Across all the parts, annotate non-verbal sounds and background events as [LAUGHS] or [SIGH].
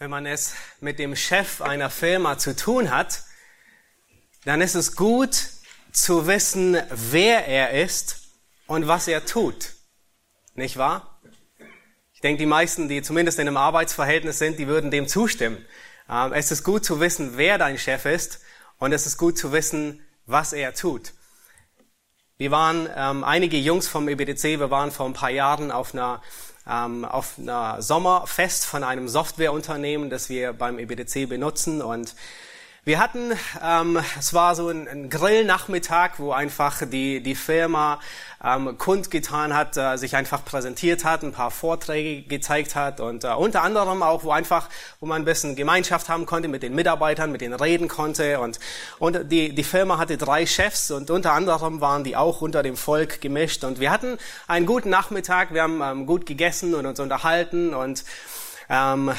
wenn man es mit dem Chef einer Firma zu tun hat, dann ist es gut zu wissen, wer er ist und was er tut. Nicht wahr? Ich denke, die meisten, die zumindest in einem Arbeitsverhältnis sind, die würden dem zustimmen. Ähm, es ist gut zu wissen, wer dein Chef ist und es ist gut zu wissen, was er tut. Wir waren ähm, einige Jungs vom EBDC, wir waren vor ein paar Jahren auf einer ähm, auf einer Sommerfest von einem Softwareunternehmen, das wir beim EBDC benutzen. Und wir hatten, ähm, es war so ein, ein Grillnachmittag, wo einfach die, die Firma ähm, kundgetan hat, äh, sich einfach präsentiert hat, ein paar Vorträge gezeigt hat und äh, unter anderem auch, wo einfach, wo man ein bisschen Gemeinschaft haben konnte mit den Mitarbeitern, mit denen reden konnte und, und die, die Firma hatte drei Chefs und unter anderem waren die auch unter dem Volk gemischt und wir hatten einen guten Nachmittag, wir haben ähm, gut gegessen und uns unterhalten und ähm,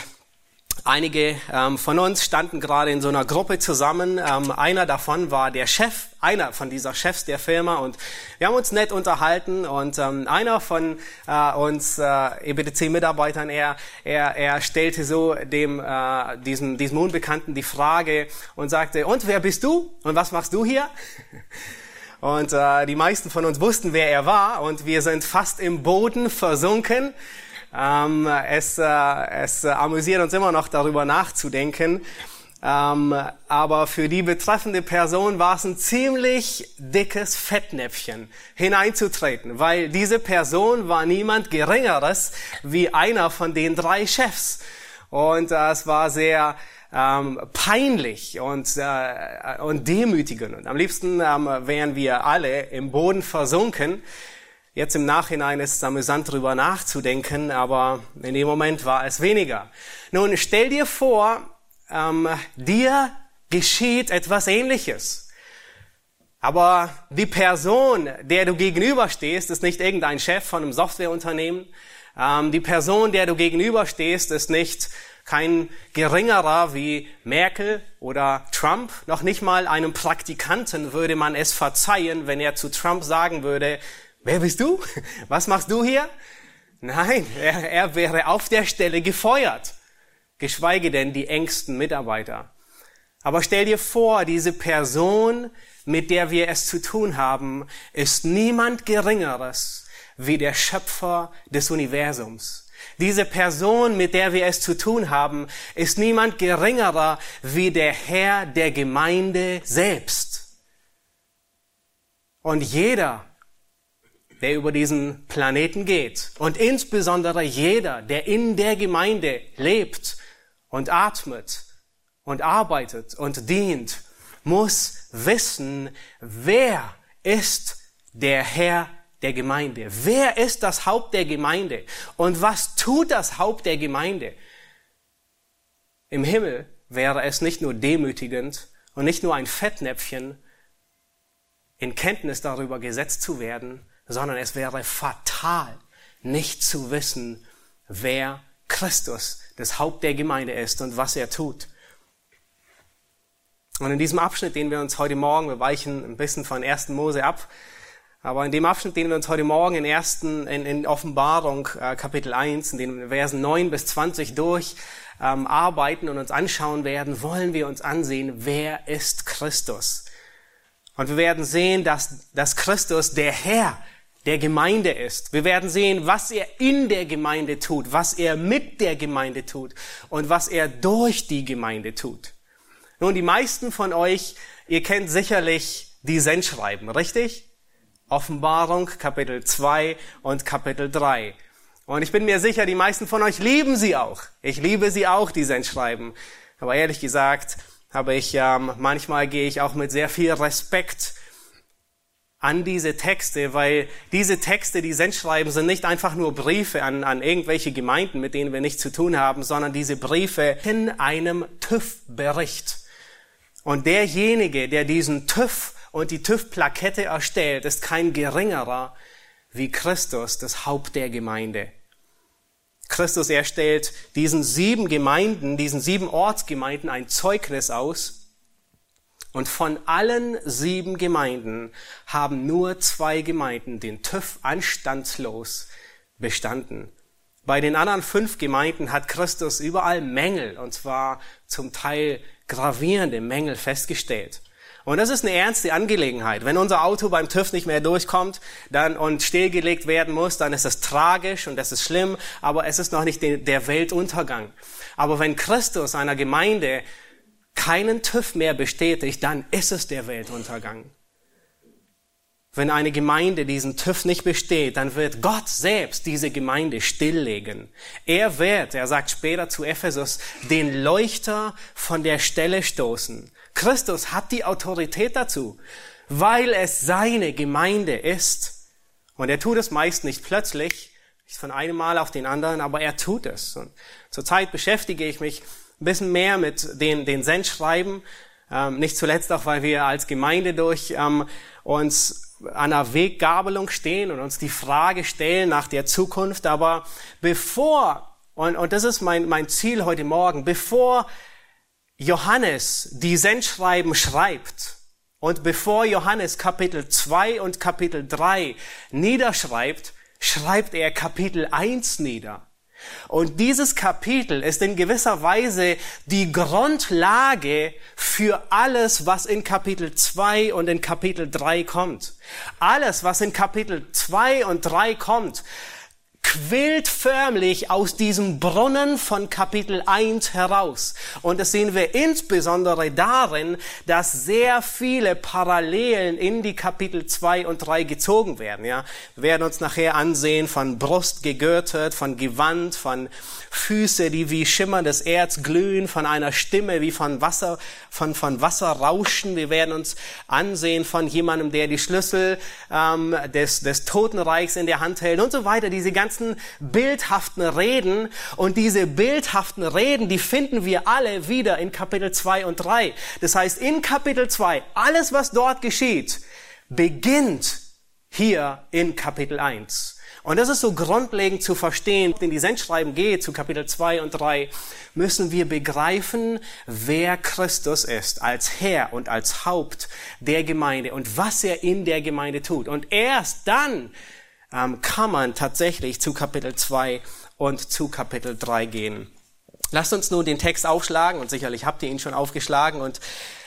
Einige ähm, von uns standen gerade in so einer Gruppe zusammen. Ähm, einer davon war der Chef, einer von dieser Chefs der Firma und wir haben uns nett unterhalten und ähm, einer von äh, uns äh, EBTC-Mitarbeitern, er, er, er stellte so dem äh, diesem, diesem Unbekannten die Frage und sagte, und wer bist du und was machst du hier? [LAUGHS] Und äh, die meisten von uns wussten, wer er war und wir sind fast im Boden versunken. Ähm, es, äh, es amüsiert uns immer noch darüber nachzudenken. Ähm, aber für die betreffende Person war es ein ziemlich dickes Fettnäpfchen hineinzutreten, weil diese Person war niemand Geringeres wie einer von den drei Chefs. Und äh, es war sehr ähm, peinlich und, äh, und demütigend. Und am liebsten ähm, wären wir alle im Boden versunken. Jetzt im Nachhinein ist es amüsant darüber nachzudenken, aber in dem Moment war es weniger. Nun stell dir vor, ähm, dir geschieht etwas Ähnliches. Aber die Person, der du gegenüberstehst, ist nicht irgendein Chef von einem Softwareunternehmen. Ähm, die Person, der du gegenüberstehst, ist nicht kein geringerer wie Merkel oder Trump. Noch nicht mal einem Praktikanten würde man es verzeihen, wenn er zu Trump sagen würde, Wer bist du? Was machst du hier? Nein, er, er wäre auf der Stelle gefeuert. Geschweige denn die engsten Mitarbeiter. Aber stell dir vor, diese Person, mit der wir es zu tun haben, ist niemand Geringeres wie der Schöpfer des Universums. Diese Person, mit der wir es zu tun haben, ist niemand Geringerer wie der Herr der Gemeinde selbst. Und jeder, der über diesen Planeten geht. Und insbesondere jeder, der in der Gemeinde lebt und atmet und arbeitet und dient, muss wissen, wer ist der Herr der Gemeinde? Wer ist das Haupt der Gemeinde? Und was tut das Haupt der Gemeinde? Im Himmel wäre es nicht nur demütigend und nicht nur ein Fettnäpfchen, in Kenntnis darüber gesetzt zu werden, sondern es wäre fatal, nicht zu wissen, wer Christus, das Haupt der Gemeinde ist und was er tut. Und in diesem Abschnitt, den wir uns heute Morgen, wir weichen ein bisschen von 1. Mose ab, aber in dem Abschnitt, den wir uns heute Morgen in, ersten, in, in Offenbarung äh, Kapitel 1, in den Versen 9 bis 20 durch ähm, arbeiten und uns anschauen werden, wollen wir uns ansehen, wer ist Christus. Und wir werden sehen, dass, dass Christus der Herr der Gemeinde ist. Wir werden sehen, was er in der Gemeinde tut, was er mit der Gemeinde tut und was er durch die Gemeinde tut. Nun, die meisten von euch, ihr kennt sicherlich die Sendschreiben, richtig? Offenbarung, Kapitel 2 und Kapitel 3. Und ich bin mir sicher, die meisten von euch lieben sie auch. Ich liebe sie auch, die Sendschreiben. Aber ehrlich gesagt, habe ich, ähm, manchmal gehe ich auch mit sehr viel Respekt an diese Texte, weil diese Texte, die Sendschreiben, sind nicht einfach nur Briefe an, an irgendwelche Gemeinden, mit denen wir nichts zu tun haben, sondern diese Briefe in einem TÜV-Bericht. Und derjenige, der diesen TÜV und die TÜV-Plakette erstellt, ist kein geringerer wie Christus, das Haupt der Gemeinde. Christus erstellt diesen sieben Gemeinden, diesen sieben Ortsgemeinden ein Zeugnis aus, und von allen sieben Gemeinden haben nur zwei Gemeinden den TÜV anstandslos bestanden. Bei den anderen fünf Gemeinden hat Christus überall Mängel, und zwar zum Teil gravierende Mängel festgestellt. Und das ist eine ernste Angelegenheit. Wenn unser Auto beim TÜV nicht mehr durchkommt dann, und stillgelegt werden muss, dann ist das tragisch und das ist schlimm, aber es ist noch nicht der Weltuntergang. Aber wenn Christus einer Gemeinde keinen TÜV mehr bestätigt, dann ist es der Weltuntergang. Wenn eine Gemeinde diesen TÜV nicht besteht, dann wird Gott selbst diese Gemeinde stilllegen. Er wird, er sagt später zu Ephesus, den Leuchter von der Stelle stoßen. Christus hat die Autorität dazu, weil es seine Gemeinde ist. Und er tut es meist nicht plötzlich, nicht von einem Mal auf den anderen, aber er tut es. Und zurzeit beschäftige ich mich ein bisschen mehr mit den, den Sendschreiben, ähm, nicht zuletzt auch, weil wir als Gemeinde durch ähm, uns an einer Weggabelung stehen und uns die Frage stellen nach der Zukunft. Aber bevor, und, und das ist mein, mein Ziel heute Morgen, bevor Johannes die Sendschreiben schreibt und bevor Johannes Kapitel 2 und Kapitel 3 niederschreibt, schreibt er Kapitel 1 nieder. Und dieses Kapitel ist in gewisser Weise die Grundlage für alles, was in Kapitel 2 und in Kapitel 3 kommt. Alles, was in Kapitel 2 und 3 kommt, quillt förmlich aus diesem Brunnen von Kapitel 1 heraus. Und das sehen wir insbesondere darin, dass sehr viele Parallelen in die Kapitel 2 und 3 gezogen werden. Ja, wir werden uns nachher ansehen von Brust gegürtet, von Gewand, von Füße, die wie schimmerndes Erz glühen, von einer Stimme wie von Wasser, von, von Wasser rauschen. Wir werden uns ansehen von jemandem, der die Schlüssel ähm, des, des Totenreichs in der Hand hält und so weiter. Diese ganzen bildhaften Reden und diese bildhaften Reden, die finden wir alle wieder in Kapitel 2 und 3. Das heißt, in Kapitel 2, alles was dort geschieht, beginnt hier in Kapitel 1. Und das ist so grundlegend zu verstehen. Wenn die Sendschreiben geht zu Kapitel 2 und 3, müssen wir begreifen, wer Christus ist als Herr und als Haupt der Gemeinde und was er in der Gemeinde tut. Und erst dann ähm, kann man tatsächlich zu Kapitel 2 und zu Kapitel 3 gehen. Lasst uns nun den Text aufschlagen und sicherlich habt ihr ihn schon aufgeschlagen und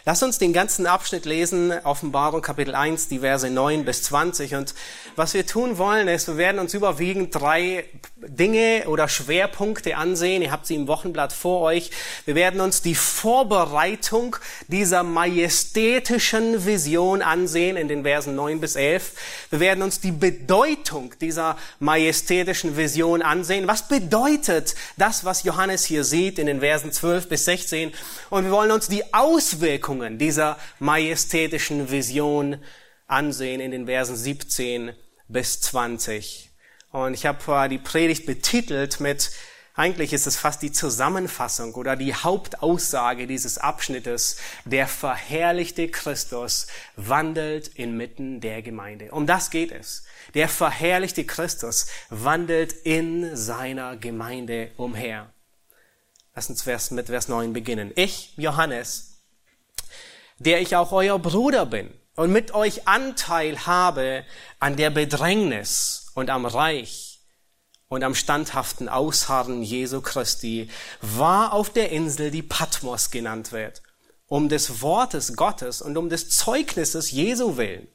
Lass uns den ganzen Abschnitt lesen, Offenbarung Kapitel 1, die Verse 9 bis 20. Und was wir tun wollen, ist, wir werden uns überwiegend drei Dinge oder Schwerpunkte ansehen. Ihr habt sie im Wochenblatt vor euch. Wir werden uns die Vorbereitung dieser majestätischen Vision ansehen in den Versen 9 bis 11. Wir werden uns die Bedeutung dieser majestätischen Vision ansehen. Was bedeutet das, was Johannes hier sieht in den Versen 12 bis 16? Und wir wollen uns die Auswirkungen Wirkungen dieser majestätischen Vision ansehen in den Versen 17 bis 20. Und ich habe die Predigt betitelt mit, eigentlich ist es fast die Zusammenfassung oder die Hauptaussage dieses Abschnittes, der verherrlichte Christus wandelt inmitten der Gemeinde. Um das geht es. Der verherrlichte Christus wandelt in seiner Gemeinde umher. Lass uns mit Vers 9 beginnen. Ich, Johannes, der ich auch euer Bruder bin und mit euch Anteil habe an der Bedrängnis und am Reich und am standhaften Ausharren Jesu Christi, war auf der Insel, die Patmos genannt wird, um des Wortes Gottes und um des Zeugnisses Jesu willen.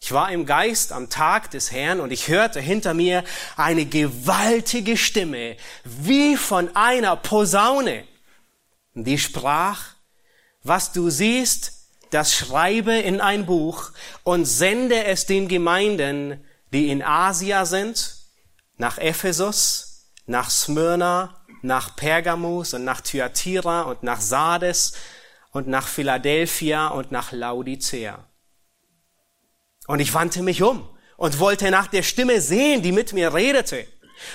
Ich war im Geist am Tag des Herrn und ich hörte hinter mir eine gewaltige Stimme, wie von einer Posaune, die sprach, was du siehst, das schreibe in ein Buch und sende es den Gemeinden, die in Asia sind, nach Ephesus, nach Smyrna, nach Pergamus und nach Thyatira und nach Sardes und nach Philadelphia und nach Laodicea. Und ich wandte mich um und wollte nach der Stimme sehen, die mit mir redete.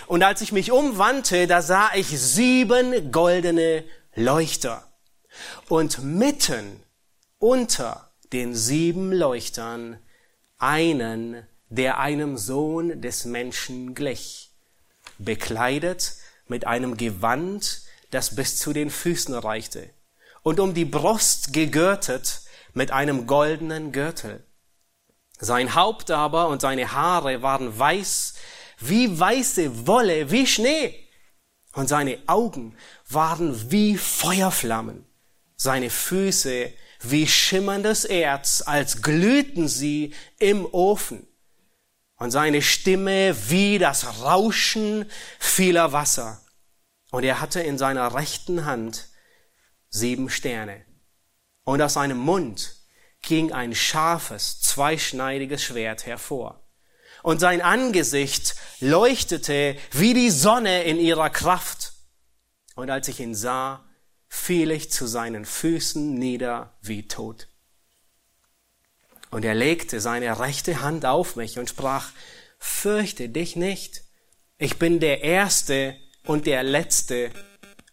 Und als ich mich umwandte, da sah ich sieben goldene Leuchter. Und mitten unter den sieben Leuchtern einen, der einem Sohn des Menschen glich, bekleidet mit einem Gewand, das bis zu den Füßen reichte, und um die Brust gegürtet mit einem goldenen Gürtel. Sein Haupt aber und seine Haare waren weiß wie weiße Wolle, wie Schnee. Und seine Augen waren wie Feuerflammen, seine Füße wie schimmerndes Erz, als glühten sie im Ofen, und seine Stimme wie das Rauschen vieler Wasser. Und er hatte in seiner rechten Hand sieben Sterne. Und aus seinem Mund ging ein scharfes, zweischneidiges Schwert hervor. Und sein Angesicht leuchtete wie die Sonne in ihrer Kraft. Und als ich ihn sah, fiel ich zu seinen Füßen nieder wie tot. Und er legte seine rechte Hand auf mich und sprach, fürchte dich nicht. Ich bin der Erste und der Letzte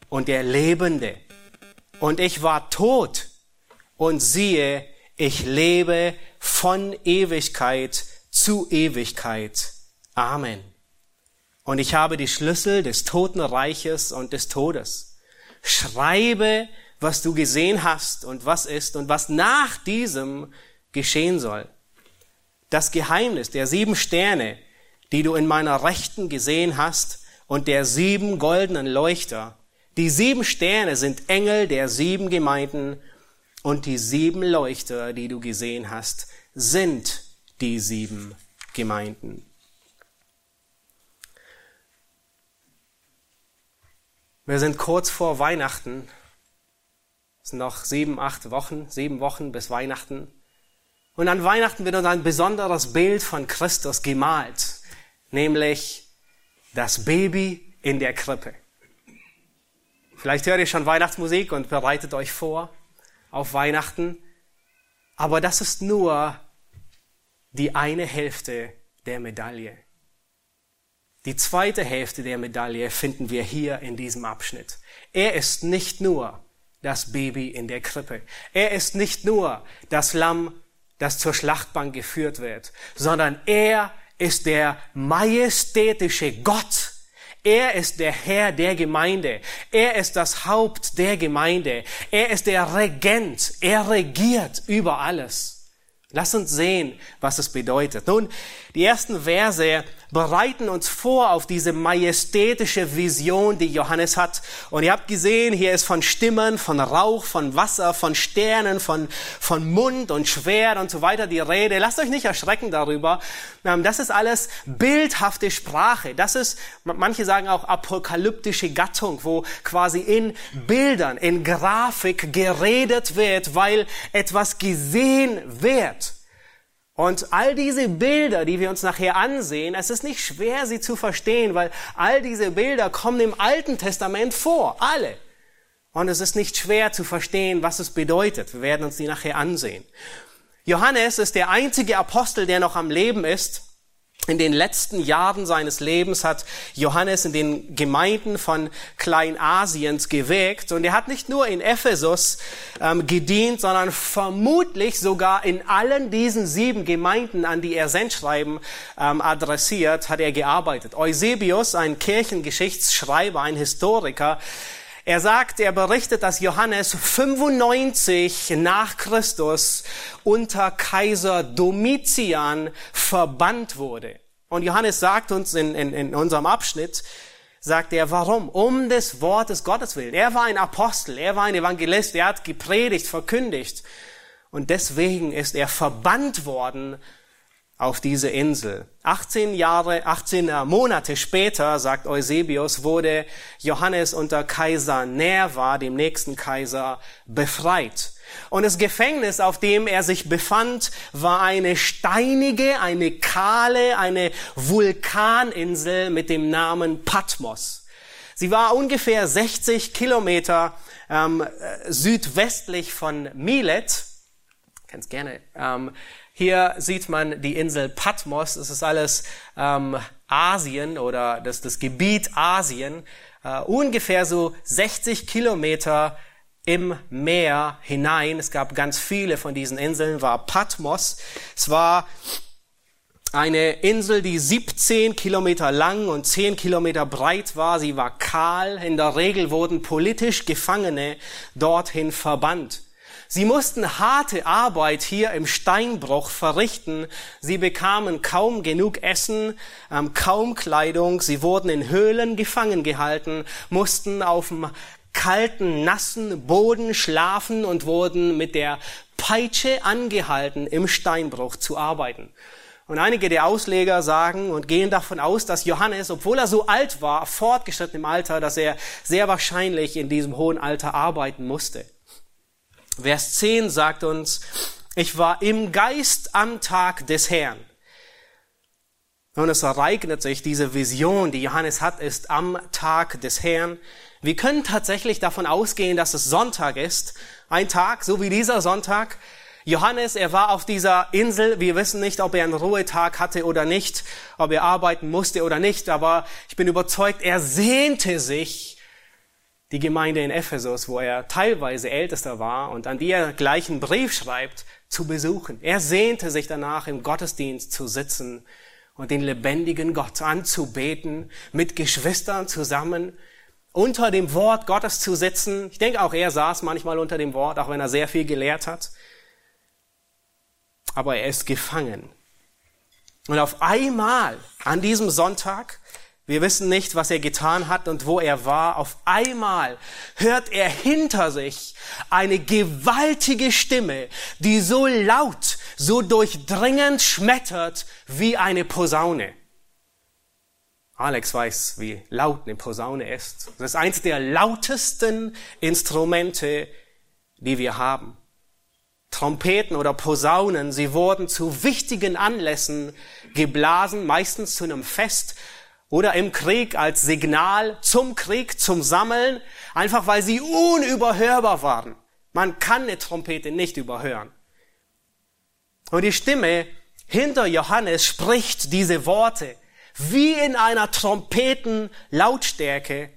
und der Lebende. Und ich war tot und siehe, ich lebe von Ewigkeit zu Ewigkeit. Amen. Und ich habe die Schlüssel des Totenreiches und des Todes. Schreibe, was du gesehen hast und was ist und was nach diesem geschehen soll. Das Geheimnis der sieben Sterne, die du in meiner Rechten gesehen hast, und der sieben goldenen Leuchter. Die sieben Sterne sind Engel der sieben Gemeinden und die sieben Leuchter, die du gesehen hast, sind die sieben Gemeinden. Wir sind kurz vor Weihnachten. Es sind noch sieben, acht Wochen, sieben Wochen bis Weihnachten. Und an Weihnachten wird uns ein besonderes Bild von Christus gemalt, nämlich das Baby in der Krippe. Vielleicht hört ihr schon Weihnachtsmusik und bereitet euch vor auf Weihnachten, aber das ist nur die eine Hälfte der Medaille. Die zweite Hälfte der Medaille finden wir hier in diesem Abschnitt. Er ist nicht nur das Baby in der Krippe. Er ist nicht nur das Lamm das zur Schlachtbank geführt wird, sondern er ist der majestätische Gott. Er ist der Herr der Gemeinde. Er ist das Haupt der Gemeinde. Er ist der Regent. Er regiert über alles. Lass uns sehen, was es bedeutet. Nun, die ersten Verse bereiten uns vor auf diese majestätische Vision, die Johannes hat. Und ihr habt gesehen, hier ist von Stimmen, von Rauch, von Wasser, von Sternen, von, von Mund und Schwert und so weiter die Rede. Lasst euch nicht erschrecken darüber. Ähm, das ist alles bildhafte Sprache. Das ist, manche sagen auch apokalyptische Gattung, wo quasi in Bildern, in Grafik geredet wird, weil etwas gesehen wird. Und all diese Bilder, die wir uns nachher ansehen, es ist nicht schwer, sie zu verstehen, weil all diese Bilder kommen im Alten Testament vor, alle. Und es ist nicht schwer zu verstehen, was es bedeutet. Wir werden uns die nachher ansehen. Johannes ist der einzige Apostel, der noch am Leben ist in den letzten Jahren seines Lebens hat Johannes in den Gemeinden von Kleinasiens gewirkt und er hat nicht nur in Ephesus ähm, gedient, sondern vermutlich sogar in allen diesen sieben Gemeinden, an die er Sendschreiben ähm, adressiert, hat er gearbeitet. Eusebius, ein Kirchengeschichtsschreiber, ein Historiker, er sagt, er berichtet, dass Johannes 95 nach Christus unter Kaiser Domitian verbannt wurde. Und Johannes sagt uns in, in, in unserem Abschnitt, sagt er, warum? Um des Wortes Gottes willen. Er war ein Apostel, er war ein Evangelist, er hat gepredigt, verkündigt. Und deswegen ist er verbannt worden auf diese Insel. 18 Jahre, 18 Monate später, sagt Eusebius, wurde Johannes unter Kaiser Nerva, dem nächsten Kaiser, befreit. Und das Gefängnis, auf dem er sich befand, war eine steinige, eine kahle, eine Vulkaninsel mit dem Namen Patmos. Sie war ungefähr 60 Kilometer ähm, südwestlich von Milet. Kannst gerne ähm, hier sieht man die Insel Patmos. Das ist alles ähm, Asien oder das, das Gebiet Asien. Äh, ungefähr so 60 Kilometer im Meer hinein. Es gab ganz viele von diesen Inseln, war Patmos. Es war eine Insel, die 17 Kilometer lang und 10 Kilometer breit war. Sie war kahl. In der Regel wurden politisch Gefangene dorthin verbannt. Sie mussten harte Arbeit hier im Steinbruch verrichten. Sie bekamen kaum genug Essen, ähm, kaum Kleidung. Sie wurden in Höhlen gefangen gehalten, mussten auf dem kalten, nassen Boden schlafen und wurden mit der Peitsche angehalten, im Steinbruch zu arbeiten. Und einige der Ausleger sagen und gehen davon aus, dass Johannes, obwohl er so alt war, fortgeschritten im Alter, dass er sehr wahrscheinlich in diesem hohen Alter arbeiten musste. Vers 10 sagt uns, ich war im Geist am Tag des Herrn. Und es ereignet sich, diese Vision, die Johannes hat, ist am Tag des Herrn. Wir können tatsächlich davon ausgehen, dass es Sonntag ist. Ein Tag, so wie dieser Sonntag. Johannes, er war auf dieser Insel. Wir wissen nicht, ob er einen Ruhetag hatte oder nicht, ob er arbeiten musste oder nicht. Aber ich bin überzeugt, er sehnte sich die Gemeinde in Ephesus, wo er teilweise Ältester war und an die er gleich einen Brief schreibt, zu besuchen. Er sehnte sich danach, im Gottesdienst zu sitzen und den lebendigen Gott anzubeten, mit Geschwistern zusammen, unter dem Wort Gottes zu sitzen. Ich denke, auch er saß manchmal unter dem Wort, auch wenn er sehr viel gelehrt hat. Aber er ist gefangen. Und auf einmal, an diesem Sonntag, wir wissen nicht, was er getan hat und wo er war. Auf einmal hört er hinter sich eine gewaltige Stimme, die so laut, so durchdringend schmettert wie eine Posaune. Alex weiß, wie laut eine Posaune ist. Das ist eins der lautesten Instrumente, die wir haben. Trompeten oder Posaunen, sie wurden zu wichtigen Anlässen geblasen, meistens zu einem Fest oder im Krieg als Signal zum Krieg, zum Sammeln, einfach weil sie unüberhörbar waren. Man kann eine Trompete nicht überhören. Und die Stimme hinter Johannes spricht diese Worte wie in einer Trompetenlautstärke.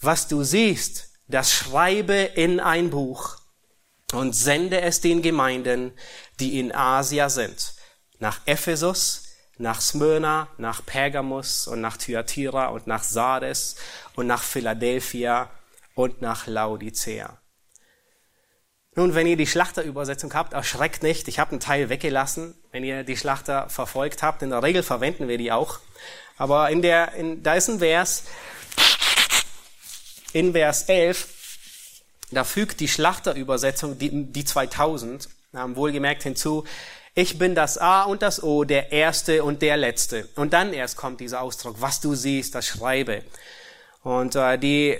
Was du siehst, das schreibe in ein Buch und sende es den Gemeinden, die in Asia sind, nach Ephesus, nach Smyrna, nach Pergamus und nach Thyatira und nach Sardes und nach Philadelphia und nach Laodicea. Nun, wenn ihr die Schlachterübersetzung habt, erschreckt nicht. Ich habe einen Teil weggelassen, wenn ihr die Schlachter verfolgt habt. In der Regel verwenden wir die auch. Aber in der, in, da ist ein Vers, in Vers 11, da fügt die Schlachterübersetzung, die, die 2000, wohlgemerkt hinzu, ich bin das A und das O, der Erste und der Letzte. Und dann erst kommt dieser Ausdruck, was du siehst, das Schreibe. Und äh, die,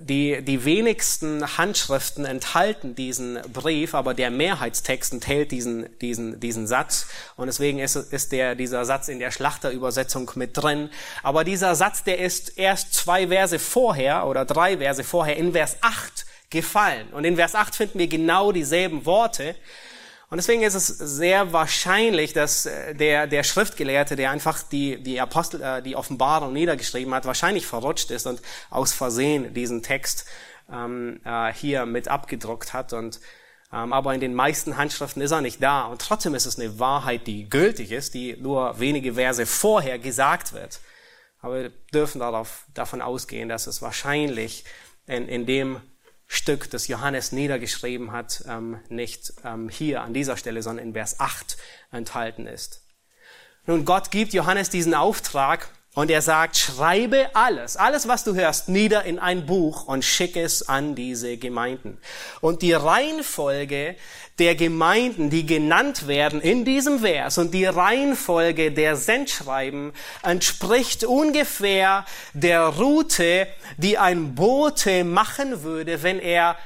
die, die wenigsten Handschriften enthalten diesen Brief, aber der Mehrheitstext enthält diesen, diesen, diesen Satz. Und deswegen ist, ist der, dieser Satz in der Schlachterübersetzung mit drin. Aber dieser Satz, der ist erst zwei Verse vorher oder drei Verse vorher in Vers 8 gefallen. Und in Vers 8 finden wir genau dieselben Worte. Und deswegen ist es sehr wahrscheinlich, dass äh, der, der Schriftgelehrte, der einfach die, die Apostel, äh, die Offenbarung niedergeschrieben hat, wahrscheinlich verrutscht ist und aus Versehen diesen Text ähm, äh, hier mit abgedruckt hat. Und, ähm, aber in den meisten Handschriften ist er nicht da. Und trotzdem ist es eine Wahrheit, die gültig ist, die nur wenige Verse vorher gesagt wird. Aber wir dürfen darauf, davon ausgehen, dass es wahrscheinlich in, in dem Stück, das Johannes niedergeschrieben hat, ähm, nicht ähm, hier an dieser Stelle, sondern in Vers 8 enthalten ist. Nun, Gott gibt Johannes diesen Auftrag und er sagt, schreibe alles, alles, was du hörst, nieder in ein Buch und schicke es an diese Gemeinden. Und die Reihenfolge der Gemeinden, die genannt werden in diesem Vers und die Reihenfolge der Sendschreiben entspricht ungefähr der Route, die ein Bote machen würde, wenn er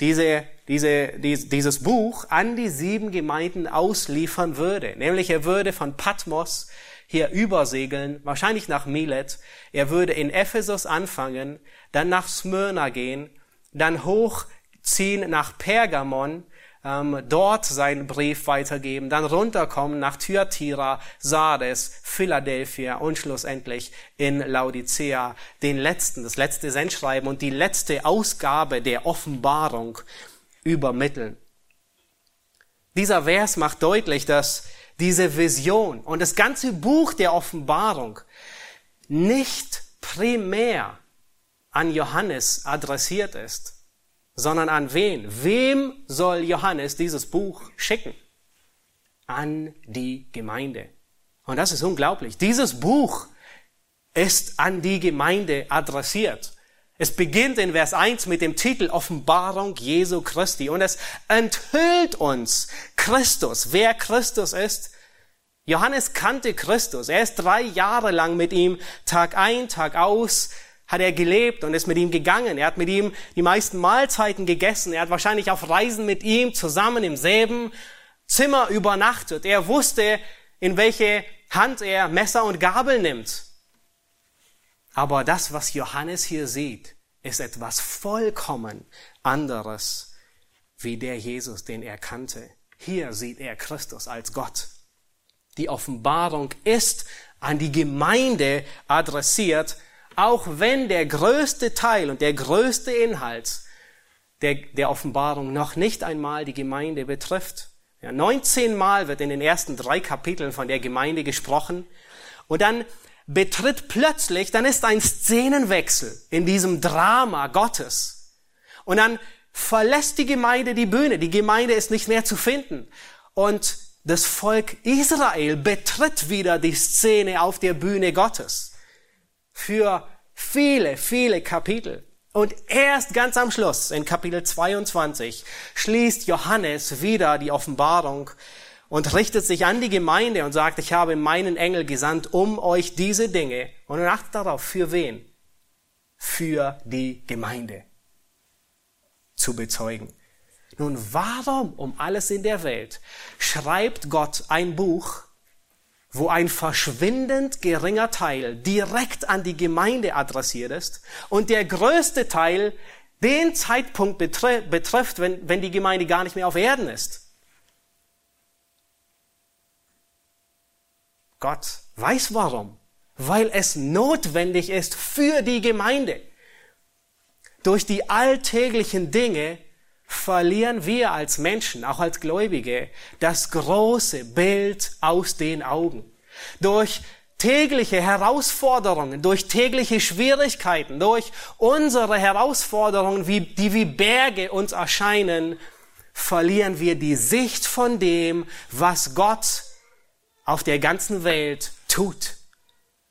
diese, diese, dieses Buch an die sieben Gemeinden ausliefern würde. Nämlich er würde von Patmos hier übersegeln, wahrscheinlich nach Milet. Er würde in Ephesus anfangen, dann nach Smyrna gehen, dann hochziehen nach Pergamon, ähm, dort seinen Brief weitergeben, dann runterkommen nach Thyatira, Sardes, Philadelphia und schlussendlich in Laodicea den letzten, das letzte Sendschreiben und die letzte Ausgabe der Offenbarung übermitteln. Dieser Vers macht deutlich, dass diese Vision und das ganze Buch der Offenbarung nicht primär an Johannes adressiert ist, sondern an wen? Wem soll Johannes dieses Buch schicken? An die Gemeinde. Und das ist unglaublich. Dieses Buch ist an die Gemeinde adressiert. Es beginnt in Vers 1 mit dem Titel Offenbarung Jesu Christi und es enthüllt uns Christus, wer Christus ist. Johannes kannte Christus. Er ist drei Jahre lang mit ihm Tag ein, Tag aus hat er gelebt und ist mit ihm gegangen. Er hat mit ihm die meisten Mahlzeiten gegessen. Er hat wahrscheinlich auf Reisen mit ihm zusammen im selben Zimmer übernachtet. Er wusste, in welche Hand er Messer und Gabel nimmt. Aber das, was Johannes hier sieht, ist etwas vollkommen anderes wie der Jesus, den er kannte. Hier sieht er Christus als Gott. Die Offenbarung ist an die Gemeinde adressiert, auch wenn der größte Teil und der größte Inhalt der, der Offenbarung noch nicht einmal die Gemeinde betrifft. Ja, 19 Mal wird in den ersten drei Kapiteln von der Gemeinde gesprochen und dann betritt plötzlich, dann ist ein Szenenwechsel in diesem Drama Gottes. Und dann verlässt die Gemeinde die Bühne. Die Gemeinde ist nicht mehr zu finden. Und das Volk Israel betritt wieder die Szene auf der Bühne Gottes für viele, viele Kapitel. Und erst ganz am Schluss, in Kapitel 22, schließt Johannes wieder die Offenbarung und richtet sich an die Gemeinde und sagt, ich habe meinen Engel gesandt, um euch diese Dinge, und achtet darauf, für wen? Für die Gemeinde zu bezeugen. Nun, warum um alles in der Welt schreibt Gott ein Buch, wo ein verschwindend geringer Teil direkt an die Gemeinde adressiert ist und der größte Teil den Zeitpunkt betrifft, wenn, wenn die Gemeinde gar nicht mehr auf Erden ist. Gott weiß warum. Weil es notwendig ist für die Gemeinde. Durch die alltäglichen Dinge verlieren wir als Menschen, auch als Gläubige, das große Bild aus den Augen. Durch tägliche Herausforderungen, durch tägliche Schwierigkeiten, durch unsere Herausforderungen, die wie Berge uns erscheinen, verlieren wir die Sicht von dem, was Gott auf der ganzen Welt tut.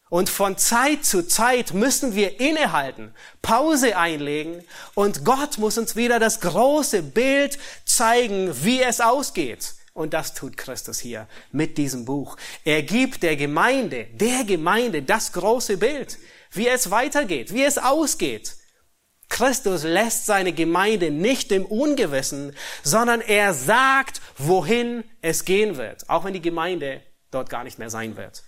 Und von Zeit zu Zeit müssen wir innehalten, Pause einlegen und Gott muss uns wieder das große Bild zeigen, wie es ausgeht. Und das tut Christus hier mit diesem Buch. Er gibt der Gemeinde, der Gemeinde das große Bild, wie es weitergeht, wie es ausgeht. Christus lässt seine Gemeinde nicht im Ungewissen, sondern er sagt, wohin es gehen wird, auch wenn die Gemeinde dort gar nicht mehr sein wird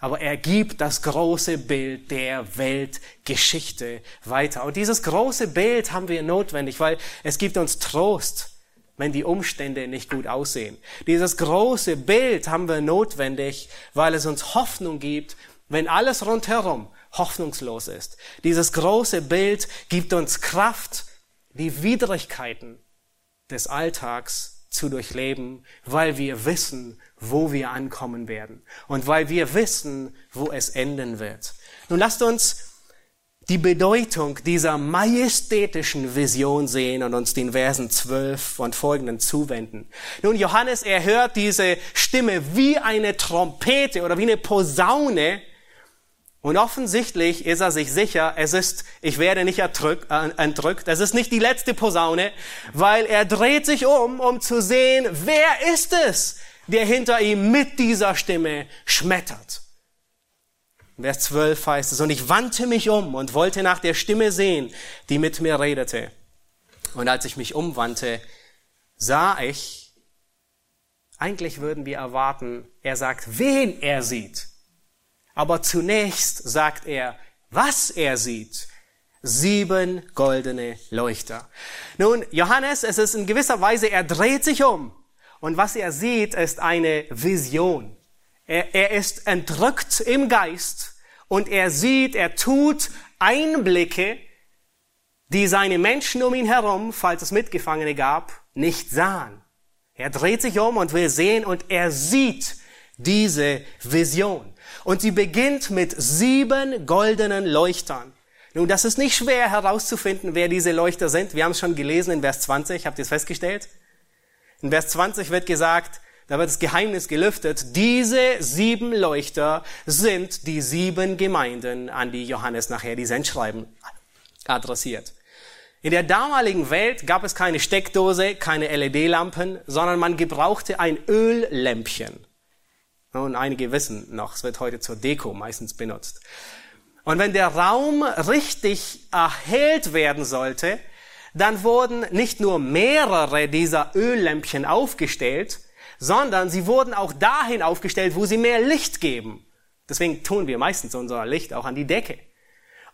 aber er gibt das große Bild der Weltgeschichte weiter. Und dieses große Bild haben wir notwendig, weil es gibt uns Trost, wenn die Umstände nicht gut aussehen. Dieses große Bild haben wir notwendig, weil es uns Hoffnung gibt, wenn alles rundherum hoffnungslos ist. Dieses große Bild gibt uns Kraft, die Widrigkeiten des Alltags zu durchleben, weil wir wissen, wo wir ankommen werden und weil wir wissen, wo es enden wird. Nun lasst uns die Bedeutung dieser majestätischen Vision sehen und uns den Versen 12 und folgenden zuwenden. Nun, Johannes, er hört diese Stimme wie eine Trompete oder wie eine Posaune und offensichtlich ist er sich sicher, es ist, ich werde nicht entrückt, äh, entrückt, es ist nicht die letzte Posaune, weil er dreht sich um, um zu sehen, wer ist es, der hinter ihm mit dieser Stimme schmettert. Vers 12 heißt es, und ich wandte mich um und wollte nach der Stimme sehen, die mit mir redete. Und als ich mich umwandte, sah ich, eigentlich würden wir erwarten, er sagt, wen er sieht. Aber zunächst sagt er, was er sieht. Sieben goldene Leuchter. Nun, Johannes, es ist in gewisser Weise, er dreht sich um und was er sieht, ist eine Vision. Er, er ist entrückt im Geist und er sieht, er tut Einblicke, die seine Menschen um ihn herum, falls es Mitgefangene gab, nicht sahen. Er dreht sich um und will sehen und er sieht diese Vision. Und sie beginnt mit sieben goldenen Leuchtern. Nun, das ist nicht schwer herauszufinden, wer diese Leuchter sind. Wir haben es schon gelesen in Vers 20, habt ihr es festgestellt? In Vers 20 wird gesagt, da wird das Geheimnis gelüftet, diese sieben Leuchter sind die sieben Gemeinden, an die Johannes nachher die Sendschreiben adressiert. In der damaligen Welt gab es keine Steckdose, keine LED-Lampen, sondern man gebrauchte ein Öllämpchen. Und einige wissen noch, es wird heute zur Deko meistens benutzt. Und wenn der Raum richtig erhellt werden sollte, dann wurden nicht nur mehrere dieser Öllämpchen aufgestellt, sondern sie wurden auch dahin aufgestellt, wo sie mehr Licht geben. Deswegen tun wir meistens unser Licht auch an die Decke.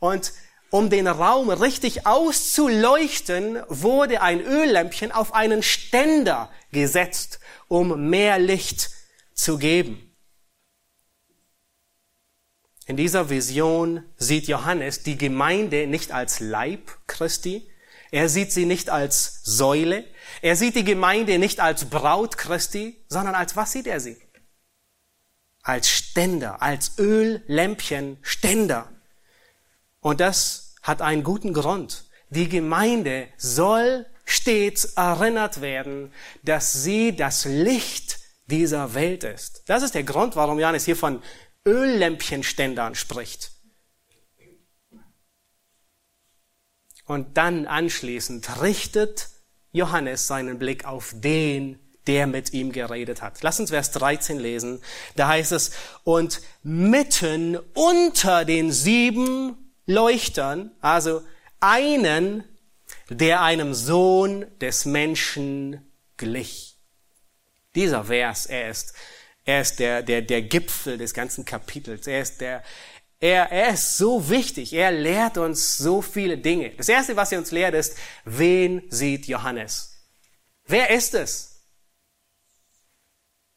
Und um den Raum richtig auszuleuchten, wurde ein Öllämpchen auf einen Ständer gesetzt, um mehr Licht zu geben. In dieser Vision sieht Johannes die Gemeinde nicht als Leib Christi, er sieht sie nicht als Säule, er sieht die Gemeinde nicht als Braut Christi, sondern als was sieht er sie? Als Ständer, als Öllämpchen Ständer. Und das hat einen guten Grund. Die Gemeinde soll stets erinnert werden, dass sie das Licht dieser Welt ist. Das ist der Grund, warum Johannes hier von Öllämpchenständern spricht. Und dann anschließend richtet Johannes seinen Blick auf den, der mit ihm geredet hat. Lass uns Vers 13 lesen. Da heißt es, und mitten unter den sieben Leuchtern, also einen, der einem Sohn des Menschen glich. Dieser Vers, er ist, er ist der, der, der Gipfel des ganzen Kapitels. Er ist der, er, er ist so wichtig. Er lehrt uns so viele Dinge. Das erste, was er uns lehrt, ist, wen sieht Johannes? Wer ist es?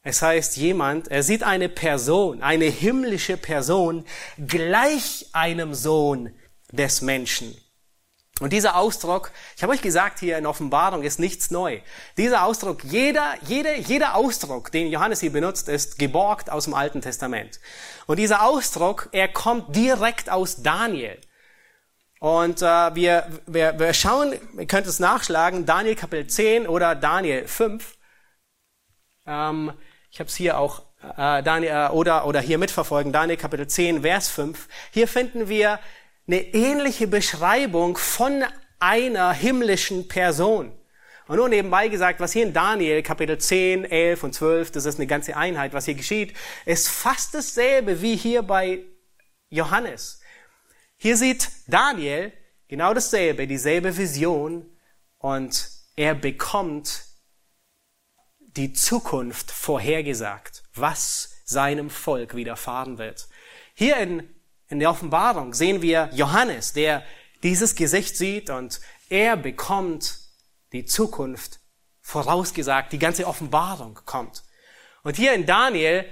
Es heißt jemand, er sieht eine Person, eine himmlische Person gleich einem Sohn des Menschen. Und dieser Ausdruck, ich habe euch gesagt, hier in Offenbarung ist nichts neu. Dieser Ausdruck, jeder, jeder, jeder Ausdruck, den Johannes hier benutzt, ist geborgt aus dem Alten Testament. Und dieser Ausdruck, er kommt direkt aus Daniel. Und äh, wir, wir, wir schauen, ihr könnt es nachschlagen, Daniel Kapitel 10 oder Daniel 5. Ähm, ich habe es hier auch äh, Daniel, äh, oder, oder hier mitverfolgen, Daniel Kapitel 10, Vers 5. Hier finden wir eine ähnliche Beschreibung von einer himmlischen Person. Und nur nebenbei gesagt, was hier in Daniel Kapitel 10, 11 und 12, das ist eine ganze Einheit, was hier geschieht, ist fast dasselbe wie hier bei Johannes. Hier sieht Daniel genau dasselbe, dieselbe Vision und er bekommt die Zukunft vorhergesagt, was seinem Volk widerfahren wird. Hier in, in der Offenbarung sehen wir Johannes, der dieses Gesicht sieht und er bekommt die Zukunft vorausgesagt, die ganze Offenbarung kommt. Und hier in Daniel,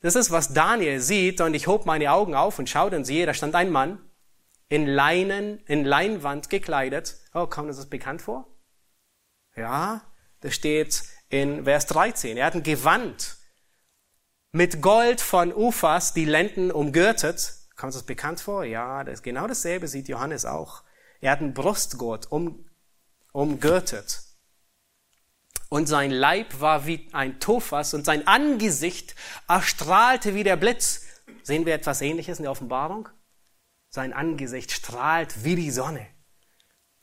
das ist, was Daniel sieht, und ich hob meine Augen auf und schaute und siehe, da stand ein Mann in Leinen, in Leinwand gekleidet. Oh, kommt uns das bekannt vor? Ja, da steht in Vers 13. Er hat ein Gewand mit Gold von Ufas die Lenden umgürtet. Kommt das bekannt vor? Ja, das genau dasselbe sieht Johannes auch. Er hat einen Brustgurt um, umgürtet. Und sein Leib war wie ein Tophas und sein Angesicht erstrahlte wie der Blitz. Sehen wir etwas ähnliches in der Offenbarung? Sein Angesicht strahlt wie die Sonne.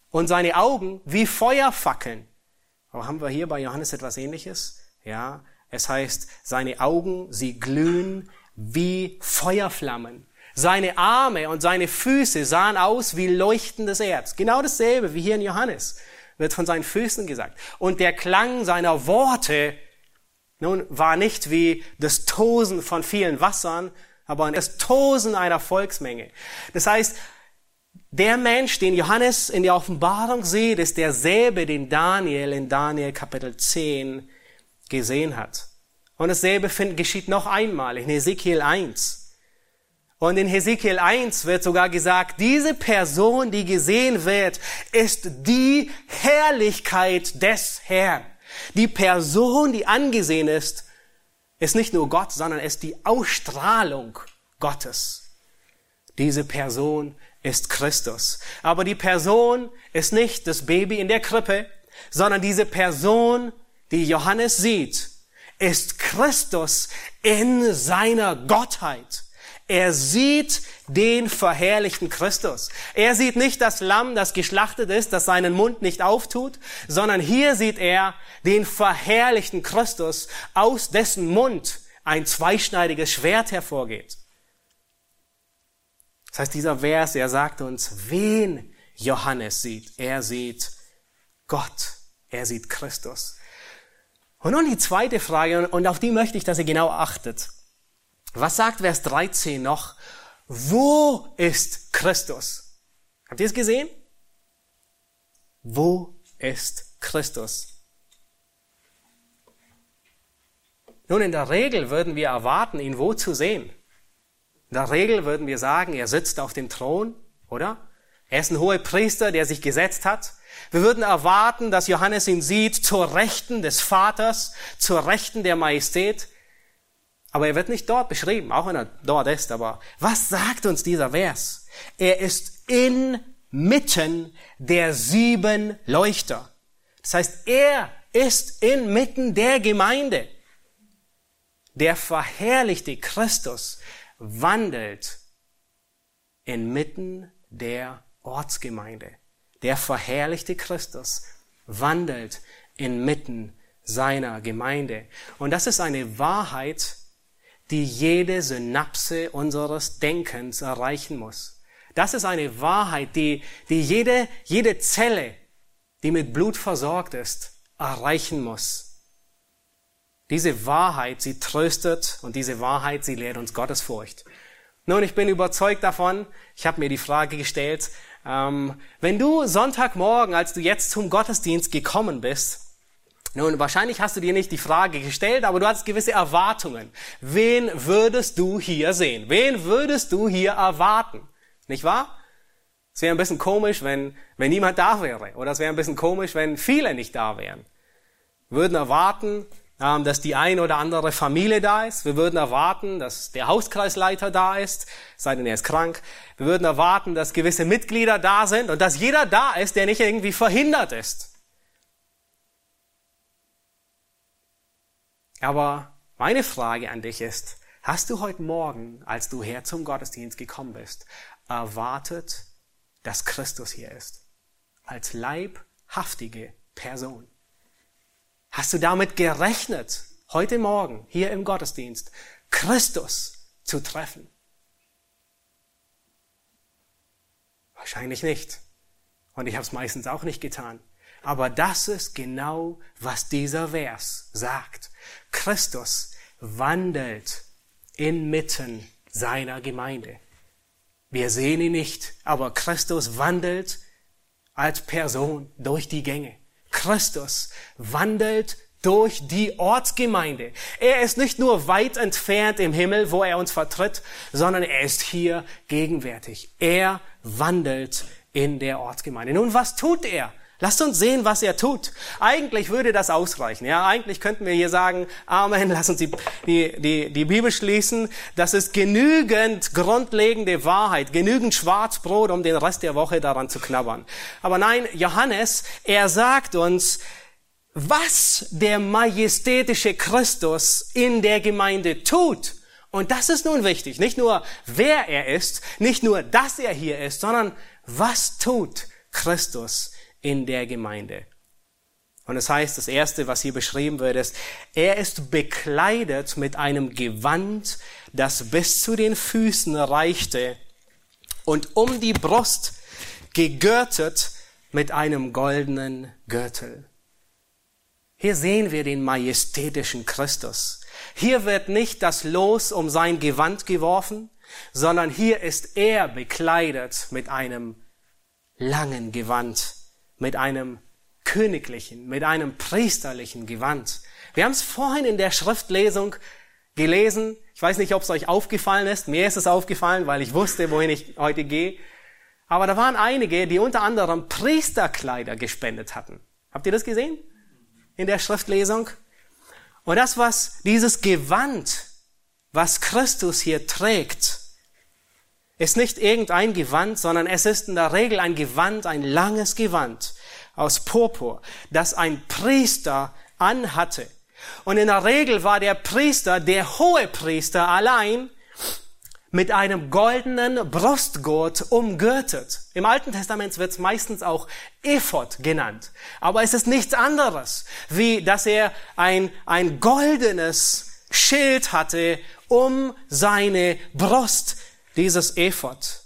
Und seine Augen wie Feuerfackeln. Aber haben wir hier bei Johannes etwas ähnliches? Ja, es heißt, seine Augen, sie glühen wie Feuerflammen. Seine Arme und seine Füße sahen aus wie leuchtendes Erz. Genau dasselbe wie hier in Johannes wird von seinen Füßen gesagt. Und der Klang seiner Worte nun war nicht wie das Tosen von vielen Wassern, aber das Tosen einer Volksmenge. Das heißt, der Mensch, den Johannes in der Offenbarung sieht, ist derselbe, den Daniel in Daniel Kapitel 10 gesehen hat. Und dasselbe geschieht noch einmal in Hesekiel 1. Und in Hesekiel 1 wird sogar gesagt, diese Person, die gesehen wird, ist die Herrlichkeit des Herrn. Die Person, die angesehen ist, ist nicht nur Gott, sondern ist die Ausstrahlung Gottes. Diese Person ist Christus. Aber die Person ist nicht das Baby in der Krippe, sondern diese Person, die Johannes sieht, ist Christus in seiner Gottheit. Er sieht den verherrlichten Christus. Er sieht nicht das Lamm, das geschlachtet ist, das seinen Mund nicht auftut, sondern hier sieht er den verherrlichten Christus, aus dessen Mund ein zweischneidiges Schwert hervorgeht. Das heißt, dieser Vers, er sagt uns, wen Johannes sieht. Er sieht Gott. Er sieht Christus. Und nun die zweite Frage, und auf die möchte ich, dass ihr genau achtet. Was sagt Vers 13 noch? Wo ist Christus? Habt ihr es gesehen? Wo ist Christus? Nun, in der Regel würden wir erwarten, ihn wo zu sehen. In der Regel würden wir sagen, er sitzt auf dem Thron, oder? Er ist ein hoher Priester, der sich gesetzt hat. Wir würden erwarten, dass Johannes ihn sieht zur Rechten des Vaters, zur Rechten der Majestät. Aber er wird nicht dort beschrieben, auch wenn er dort ist. Aber was sagt uns dieser Vers? Er ist inmitten der sieben Leuchter. Das heißt, er ist inmitten der Gemeinde. Der verherrlichte Christus wandelt inmitten der Ortsgemeinde. Der verherrlichte Christus wandelt inmitten seiner Gemeinde. Und das ist eine Wahrheit, die jede Synapse unseres Denkens erreichen muss. Das ist eine Wahrheit, die, die jede, jede Zelle, die mit Blut versorgt ist, erreichen muss. Diese Wahrheit, sie tröstet und diese Wahrheit, sie lehrt uns Gottes Furcht. Nun, ich bin überzeugt davon, ich habe mir die Frage gestellt, ähm, wenn du Sonntagmorgen, als du jetzt zum Gottesdienst gekommen bist, nun, wahrscheinlich hast du dir nicht die Frage gestellt, aber du hast gewisse Erwartungen. Wen würdest du hier sehen? Wen würdest du hier erwarten? Nicht wahr? Es wäre ein bisschen komisch, wenn, wenn niemand da wäre. Oder es wäre ein bisschen komisch, wenn viele nicht da wären. Wir würden erwarten, ähm, dass die ein oder andere Familie da ist. Wir würden erwarten, dass der Hauskreisleiter da ist, sei denn er ist krank. Wir würden erwarten, dass gewisse Mitglieder da sind und dass jeder da ist, der nicht irgendwie verhindert ist. Aber meine Frage an dich ist, hast du heute Morgen, als du her zum Gottesdienst gekommen bist, erwartet, dass Christus hier ist? Als leibhaftige Person. Hast du damit gerechnet, heute Morgen hier im Gottesdienst Christus zu treffen? Wahrscheinlich nicht. Und ich habe es meistens auch nicht getan. Aber das ist genau, was dieser Vers sagt. Christus wandelt inmitten seiner Gemeinde. Wir sehen ihn nicht, aber Christus wandelt als Person durch die Gänge. Christus wandelt durch die Ortsgemeinde. Er ist nicht nur weit entfernt im Himmel, wo er uns vertritt, sondern er ist hier gegenwärtig. Er wandelt in der Ortsgemeinde. Nun, was tut er? Lasst uns sehen, was er tut. Eigentlich würde das ausreichen. Ja, eigentlich könnten wir hier sagen, Amen, lass uns die, die, die, die Bibel schließen. Das ist genügend grundlegende Wahrheit, genügend Schwarzbrot, um den Rest der Woche daran zu knabbern. Aber nein, Johannes, er sagt uns, was der majestätische Christus in der Gemeinde tut. Und das ist nun wichtig. Nicht nur, wer er ist, nicht nur, dass er hier ist, sondern was tut Christus in der Gemeinde. Und das heißt, das erste, was hier beschrieben wird, ist, er ist bekleidet mit einem Gewand, das bis zu den Füßen reichte und um die Brust gegürtet mit einem goldenen Gürtel. Hier sehen wir den majestätischen Christus. Hier wird nicht das Los um sein Gewand geworfen, sondern hier ist er bekleidet mit einem langen Gewand mit einem königlichen, mit einem priesterlichen Gewand. Wir haben es vorhin in der Schriftlesung gelesen. Ich weiß nicht, ob es euch aufgefallen ist. Mir ist es aufgefallen, weil ich wusste, wohin ich heute gehe. Aber da waren einige, die unter anderem Priesterkleider gespendet hatten. Habt ihr das gesehen? In der Schriftlesung? Und das, was dieses Gewand, was Christus hier trägt, ist nicht irgendein Gewand, sondern es ist in der Regel ein Gewand, ein langes Gewand aus Purpur, das ein Priester anhatte. Und in der Regel war der Priester, der hohe Priester allein, mit einem goldenen Brustgurt umgürtet. Im Alten Testament wird es meistens auch Ephod genannt. Aber es ist nichts anderes, wie dass er ein, ein goldenes Schild hatte um seine Brust, dieses Ephod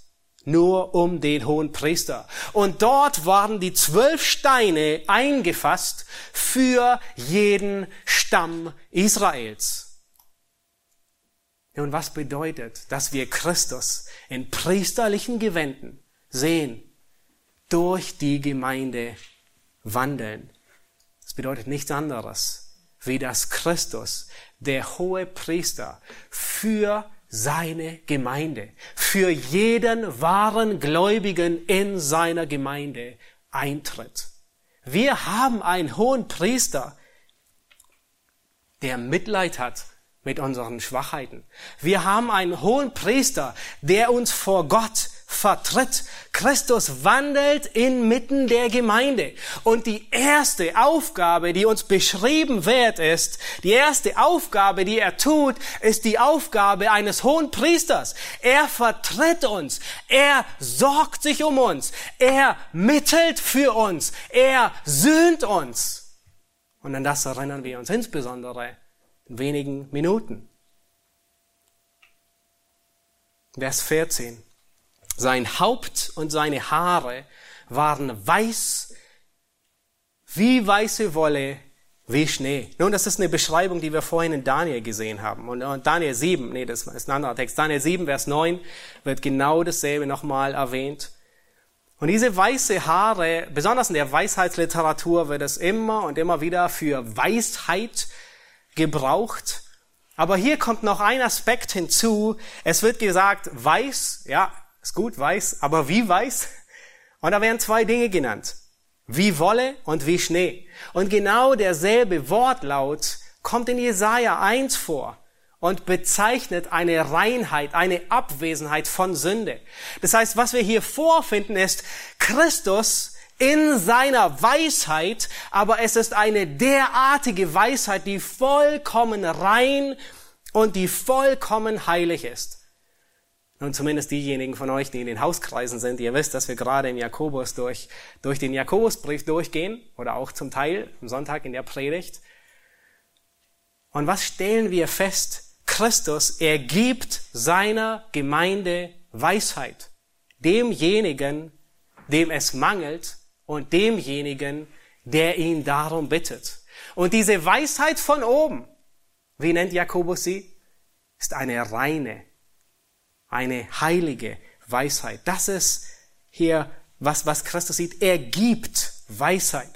nur um den hohen Priester. Und dort waren die zwölf Steine eingefasst für jeden Stamm Israels. Nun, was bedeutet, dass wir Christus in priesterlichen Gewänden sehen, durch die Gemeinde wandeln? Das bedeutet nichts anderes, wie dass Christus, der hohe Priester, für seine Gemeinde, für jeden wahren Gläubigen in seiner Gemeinde eintritt. Wir haben einen hohen Priester, der Mitleid hat mit unseren Schwachheiten. Wir haben einen hohen Priester, der uns vor Gott vertritt. Christus wandelt inmitten der Gemeinde. Und die erste Aufgabe, die uns beschrieben wird, ist, die erste Aufgabe, die er tut, ist die Aufgabe eines hohen Priesters. Er vertritt uns. Er sorgt sich um uns. Er mittelt für uns. Er sühnt uns. Und an das erinnern wir uns insbesondere in wenigen Minuten. Vers 14. Sein Haupt und seine Haare waren weiß wie weiße Wolle, wie Schnee. Nun, das ist eine Beschreibung, die wir vorhin in Daniel gesehen haben. Und, und Daniel 7, nee, das ist ein anderer Text. Daniel 7, Vers 9 wird genau dasselbe nochmal erwähnt. Und diese weiße Haare, besonders in der Weisheitsliteratur wird es immer und immer wieder für Weisheit gebraucht. Aber hier kommt noch ein Aspekt hinzu. Es wird gesagt, weiß, ja, ist gut, weiß, aber wie weiß? Und da werden zwei Dinge genannt. Wie Wolle und wie Schnee. Und genau derselbe Wortlaut kommt in Jesaja 1 vor und bezeichnet eine Reinheit, eine Abwesenheit von Sünde. Das heißt, was wir hier vorfinden ist, Christus in seiner Weisheit, aber es ist eine derartige Weisheit, die vollkommen rein und die vollkommen heilig ist. Nun, zumindest diejenigen von euch, die in den Hauskreisen sind, ihr wisst, dass wir gerade im Jakobus durch, durch den Jakobusbrief durchgehen oder auch zum Teil am Sonntag in der Predigt. Und was stellen wir fest? Christus, er gibt seiner Gemeinde Weisheit. Demjenigen, dem es mangelt und demjenigen, der ihn darum bittet. Und diese Weisheit von oben, wie nennt Jakobus sie? Ist eine reine, eine heilige Weisheit. Das ist hier, was, was Christus sieht. Er gibt Weisheit.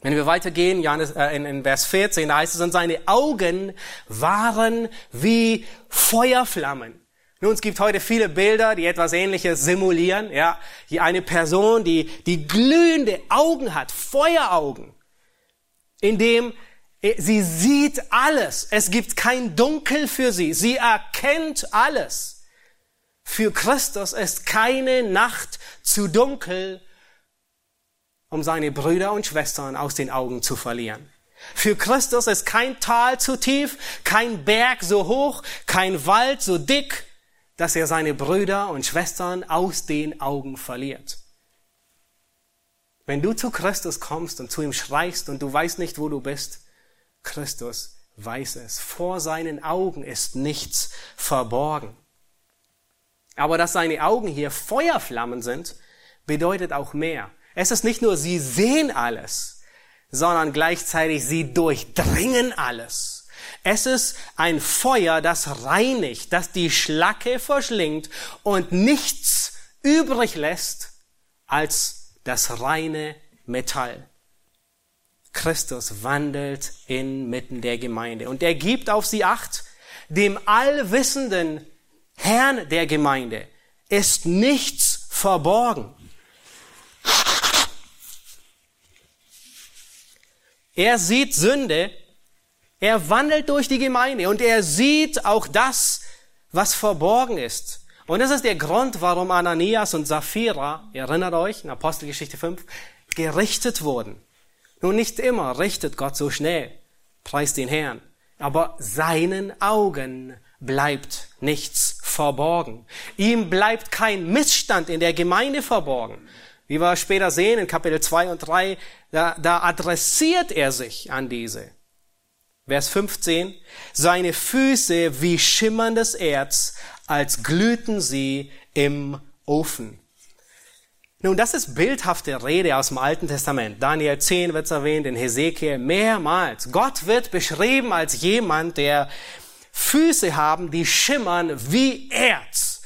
Wenn wir weitergehen, Johannes, äh, in, in Vers 14, da heißt es, und seine Augen waren wie Feuerflammen. Nun, es gibt heute viele Bilder, die etwas Ähnliches simulieren. Ja, hier eine Person, die, die glühende Augen hat, Feueraugen, in dem Sie sieht alles. Es gibt kein Dunkel für sie. Sie erkennt alles. Für Christus ist keine Nacht zu dunkel, um seine Brüder und Schwestern aus den Augen zu verlieren. Für Christus ist kein Tal zu tief, kein Berg so hoch, kein Wald so dick, dass er seine Brüder und Schwestern aus den Augen verliert. Wenn du zu Christus kommst und zu ihm schreist und du weißt nicht, wo du bist, Christus weiß es. Vor seinen Augen ist nichts verborgen. Aber dass seine Augen hier Feuerflammen sind, bedeutet auch mehr. Es ist nicht nur, sie sehen alles, sondern gleichzeitig sie durchdringen alles. Es ist ein Feuer, das reinigt, das die Schlacke verschlingt und nichts übrig lässt als das reine Metall. Christus wandelt inmitten der Gemeinde und er gibt auf sie acht. Dem allwissenden Herrn der Gemeinde ist nichts verborgen. Er sieht Sünde, er wandelt durch die Gemeinde und er sieht auch das, was verborgen ist. Und das ist der Grund, warum Ananias und Sapphira, ihr erinnert euch, in Apostelgeschichte 5, gerichtet wurden. Nun, nicht immer richtet Gott so schnell, preist den Herrn, aber seinen Augen bleibt nichts verborgen. Ihm bleibt kein Missstand in der Gemeinde verborgen. Wie wir später sehen in Kapitel 2 und 3, da, da adressiert er sich an diese. Vers 15, seine Füße wie schimmerndes Erz, als glühten sie im Ofen. Nun, das ist bildhafte Rede aus dem Alten Testament. Daniel 10 wird erwähnt, in Hesekiel mehrmals. Gott wird beschrieben als jemand, der Füße haben, die schimmern wie Erz.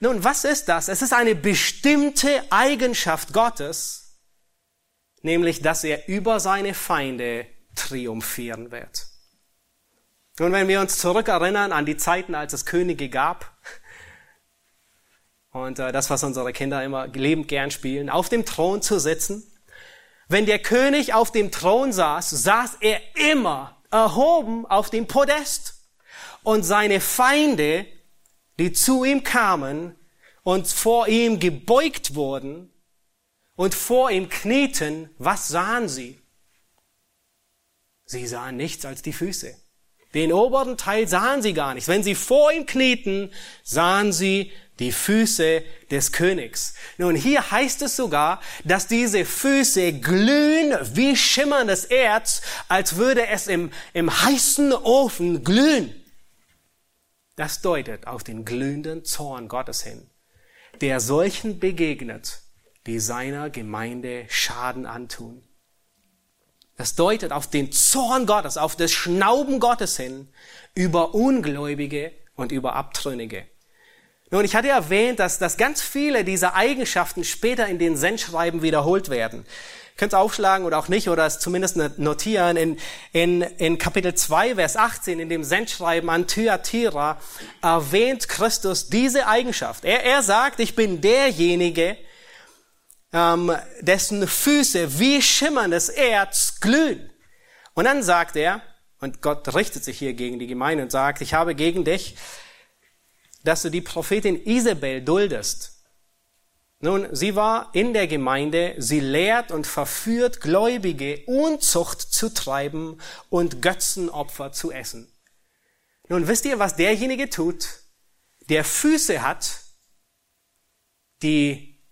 Nun, was ist das? Es ist eine bestimmte Eigenschaft Gottes, nämlich, dass er über seine Feinde triumphieren wird. Nun, wenn wir uns zurückerinnern an die Zeiten, als es Könige gab, und äh, das, was unsere Kinder immer lebend gern spielen, auf dem Thron zu sitzen. Wenn der König auf dem Thron saß, saß er immer erhoben auf dem Podest. Und seine Feinde, die zu ihm kamen und vor ihm gebeugt wurden und vor ihm knieten, was sahen sie? Sie sahen nichts als die Füße. Den oberen Teil sahen sie gar nicht. Wenn sie vor ihm knieten, sahen sie die Füße des Königs. Nun, hier heißt es sogar, dass diese Füße glühen wie schimmerndes Erz, als würde es im, im heißen Ofen glühen. Das deutet auf den glühenden Zorn Gottes hin, der solchen begegnet, die seiner Gemeinde Schaden antun. Das deutet auf den Zorn Gottes, auf das Schnauben Gottes hin über Ungläubige und über Abtrünnige. Nun, ich hatte erwähnt, dass, dass ganz viele dieser Eigenschaften später in den Sendschreiben wiederholt werden. Könnt es aufschlagen oder auch nicht, oder es zumindest notieren. In, in, in Kapitel 2, Vers 18, in dem Sendschreiben an Thyatira, erwähnt Christus diese Eigenschaft. Er, er sagt, ich bin derjenige, ähm, dessen Füße wie schimmerndes Erz glühen. Und dann sagt er, und Gott richtet sich hier gegen die Gemeinde und sagt, ich habe gegen dich dass du die Prophetin Isabel duldest. Nun, sie war in der Gemeinde, sie lehrt und verführt Gläubige, Unzucht zu treiben und Götzenopfer zu essen. Nun, wisst ihr, was derjenige tut, der Füße hat, die,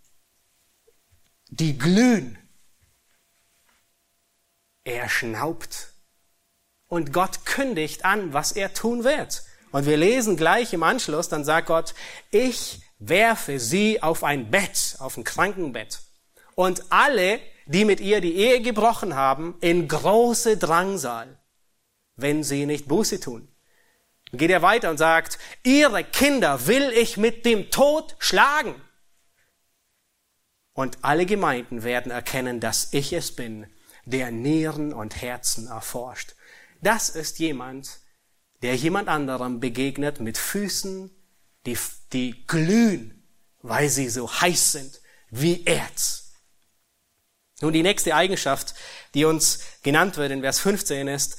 die glühen? Er schnaubt. Und Gott kündigt an, was er tun wird. Und wir lesen gleich im Anschluss, dann sagt Gott, ich werfe sie auf ein Bett, auf ein Krankenbett. Und alle, die mit ihr die Ehe gebrochen haben, in große Drangsal, wenn sie nicht Buße tun. Dann geht er weiter und sagt, ihre Kinder will ich mit dem Tod schlagen. Und alle Gemeinden werden erkennen, dass ich es bin, der Nieren und Herzen erforscht. Das ist jemand, der jemand anderem begegnet mit Füßen, die, die glühen, weil sie so heiß sind wie Erz. Nun, die nächste Eigenschaft, die uns genannt wird in Vers 15 ist,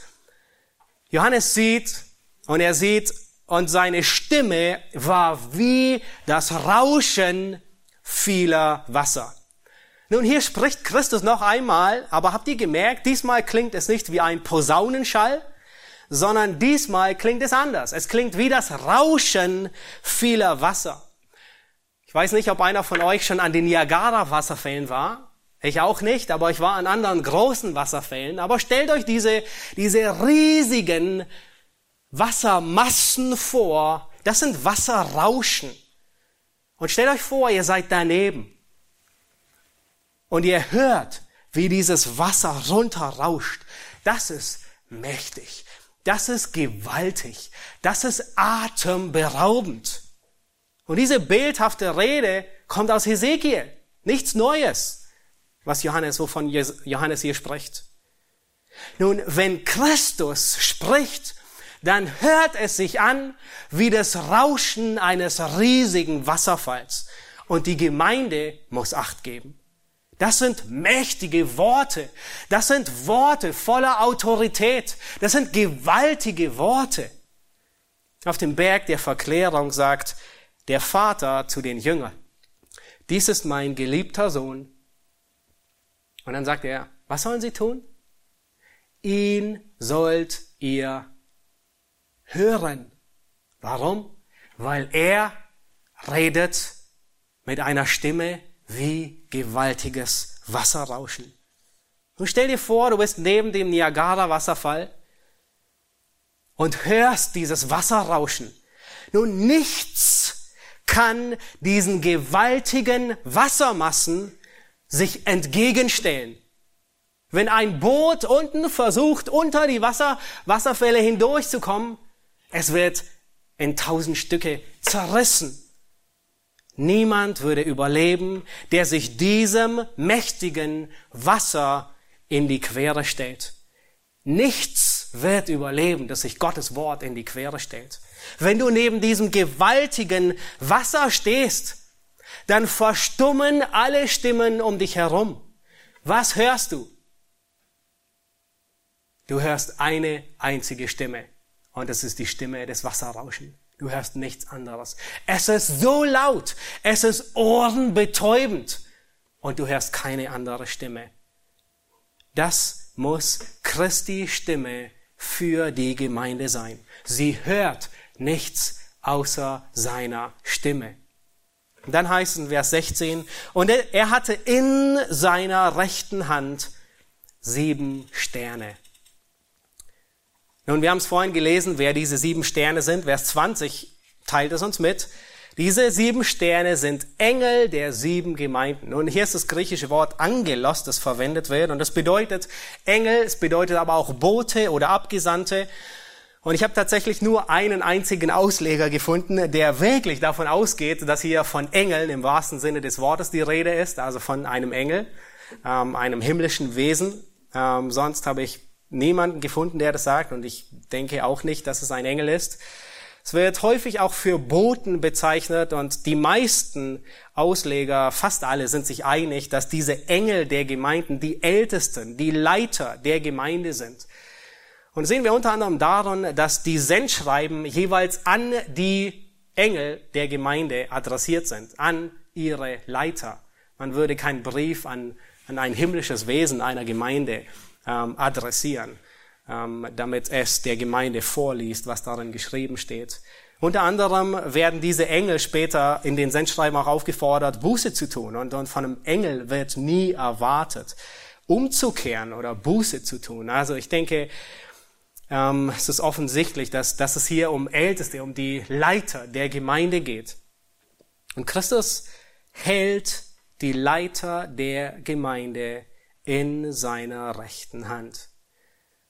Johannes sieht und er sieht und seine Stimme war wie das Rauschen vieler Wasser. Nun, hier spricht Christus noch einmal, aber habt ihr gemerkt, diesmal klingt es nicht wie ein Posaunenschall, sondern diesmal klingt es anders. Es klingt wie das Rauschen vieler Wasser. Ich weiß nicht, ob einer von euch schon an den Niagara-Wasserfällen war. Ich auch nicht, aber ich war an anderen großen Wasserfällen. Aber stellt euch diese, diese riesigen Wassermassen vor. Das sind Wasserrauschen. Und stellt euch vor, ihr seid daneben. Und ihr hört, wie dieses Wasser runterrauscht. Das ist mächtig. Das ist gewaltig. Das ist atemberaubend. Und diese bildhafte Rede kommt aus Hesekiel. Nichts Neues, was Johannes, wovon Johannes hier spricht. Nun, wenn Christus spricht, dann hört es sich an wie das Rauschen eines riesigen Wasserfalls. Und die Gemeinde muss Acht geben. Das sind mächtige Worte. Das sind Worte voller Autorität. Das sind gewaltige Worte. Auf dem Berg der Verklärung sagt der Vater zu den Jüngern, dies ist mein geliebter Sohn. Und dann sagt er, was sollen sie tun? Ihn sollt ihr hören. Warum? Weil er redet mit einer Stimme wie gewaltiges Wasserrauschen. Und stell dir vor, du bist neben dem Niagara-Wasserfall und hörst dieses Wasserrauschen. Nun, nichts kann diesen gewaltigen Wassermassen sich entgegenstellen. Wenn ein Boot unten versucht, unter die Wasser, Wasserfälle hindurchzukommen, es wird in tausend Stücke zerrissen. Niemand würde überleben, der sich diesem mächtigen Wasser in die Quere stellt. Nichts wird überleben, das sich Gottes Wort in die Quere stellt. Wenn du neben diesem gewaltigen Wasser stehst, dann verstummen alle Stimmen um dich herum. Was hörst du? Du hörst eine einzige Stimme und das ist die Stimme des Wasserrauschen. Du hörst nichts anderes. Es ist so laut, es ist ohrenbetäubend und du hörst keine andere Stimme. Das muss Christi Stimme für die Gemeinde sein. Sie hört nichts außer seiner Stimme. Und dann heißt in Vers 16, und er hatte in seiner rechten Hand sieben Sterne. Nun, wir haben es vorhin gelesen, wer diese sieben Sterne sind. Vers 20 teilt es uns mit. Diese sieben Sterne sind Engel der sieben Gemeinden. Und hier ist das griechische Wort Angelos, das verwendet wird. Und das bedeutet Engel, es bedeutet aber auch Bote oder Abgesandte. Und ich habe tatsächlich nur einen einzigen Ausleger gefunden, der wirklich davon ausgeht, dass hier von Engeln im wahrsten Sinne des Wortes die Rede ist, also von einem Engel, ähm, einem himmlischen Wesen. Ähm, sonst habe ich niemanden gefunden, der das sagt und ich denke auch nicht, dass es ein Engel ist. Es wird häufig auch für Boten bezeichnet und die meisten Ausleger, fast alle, sind sich einig, dass diese Engel der Gemeinden die Ältesten, die Leiter der Gemeinde sind. Und sehen wir unter anderem daran, dass die Sendschreiben jeweils an die Engel der Gemeinde adressiert sind, an ihre Leiter. Man würde keinen Brief an, an ein himmlisches Wesen einer Gemeinde ähm, adressieren, ähm, damit es der Gemeinde vorliest, was darin geschrieben steht. Unter anderem werden diese Engel später in den Sendschreiben auch aufgefordert, Buße zu tun. Und, und von einem Engel wird nie erwartet, umzukehren oder Buße zu tun. Also ich denke, ähm, es ist offensichtlich, dass, dass es hier um Älteste, um die Leiter der Gemeinde geht. Und Christus hält die Leiter der Gemeinde in seiner rechten Hand.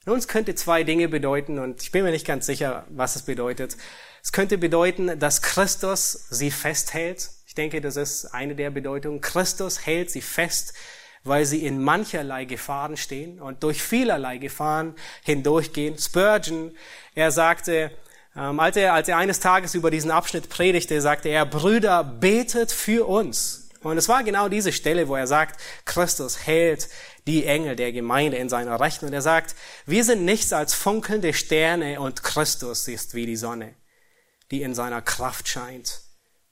Nun, es könnte zwei Dinge bedeuten und ich bin mir nicht ganz sicher, was es bedeutet. Es könnte bedeuten, dass Christus sie festhält. Ich denke, das ist eine der Bedeutungen. Christus hält sie fest, weil sie in mancherlei Gefahren stehen und durch vielerlei Gefahren hindurchgehen. Spurgeon, er sagte, ähm, als, er, als er eines Tages über diesen Abschnitt predigte, sagte er, Brüder, betet für uns. Und es war genau diese Stelle, wo er sagt, Christus hält die Engel der Gemeinde in seiner Rechten. Und er sagt, wir sind nichts als funkelnde Sterne und Christus ist wie die Sonne, die in seiner Kraft scheint.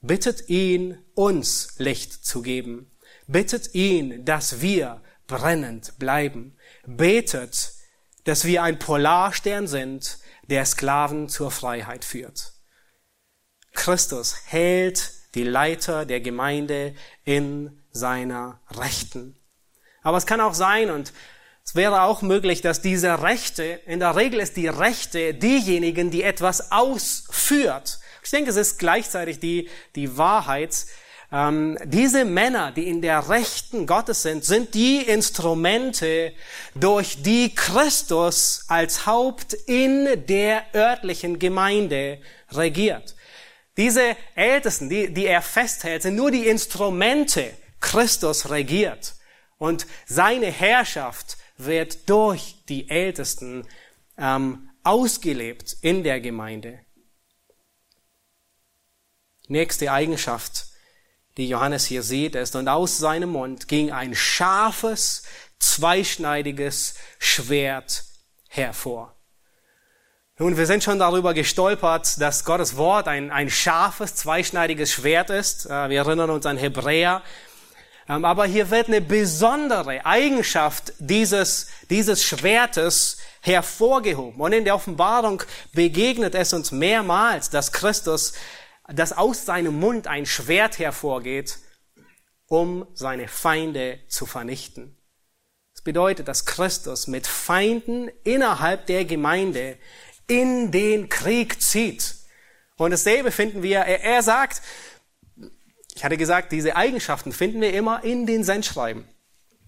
Bittet ihn, uns Licht zu geben. Bittet ihn, dass wir brennend bleiben. Betet, dass wir ein Polarstern sind, der Sklaven zur Freiheit führt. Christus hält die Leiter der Gemeinde in seiner Rechten. Aber es kann auch sein, und es wäre auch möglich, dass diese Rechte, in der Regel ist die Rechte diejenigen, die etwas ausführt. Ich denke, es ist gleichzeitig die, die Wahrheit. Ähm, diese Männer, die in der Rechten Gottes sind, sind die Instrumente, durch die Christus als Haupt in der örtlichen Gemeinde regiert. Diese Ältesten, die, die er festhält, sind nur die Instrumente. Christus regiert. Und seine Herrschaft wird durch die Ältesten ähm, ausgelebt in der Gemeinde. Nächste Eigenschaft, die Johannes hier sieht, ist, und aus seinem Mund ging ein scharfes, zweischneidiges Schwert hervor. Nun, wir sind schon darüber gestolpert, dass Gottes Wort ein, ein scharfes, zweischneidiges Schwert ist. Äh, wir erinnern uns an Hebräer. Ähm, aber hier wird eine besondere Eigenschaft dieses, dieses Schwertes hervorgehoben. Und in der Offenbarung begegnet es uns mehrmals, dass Christus, dass aus seinem Mund ein Schwert hervorgeht, um seine Feinde zu vernichten. Das bedeutet, dass Christus mit Feinden innerhalb der Gemeinde in den Krieg zieht. Und dasselbe finden wir, er, er sagt, ich hatte gesagt, diese Eigenschaften finden wir immer in den Sendschreiben.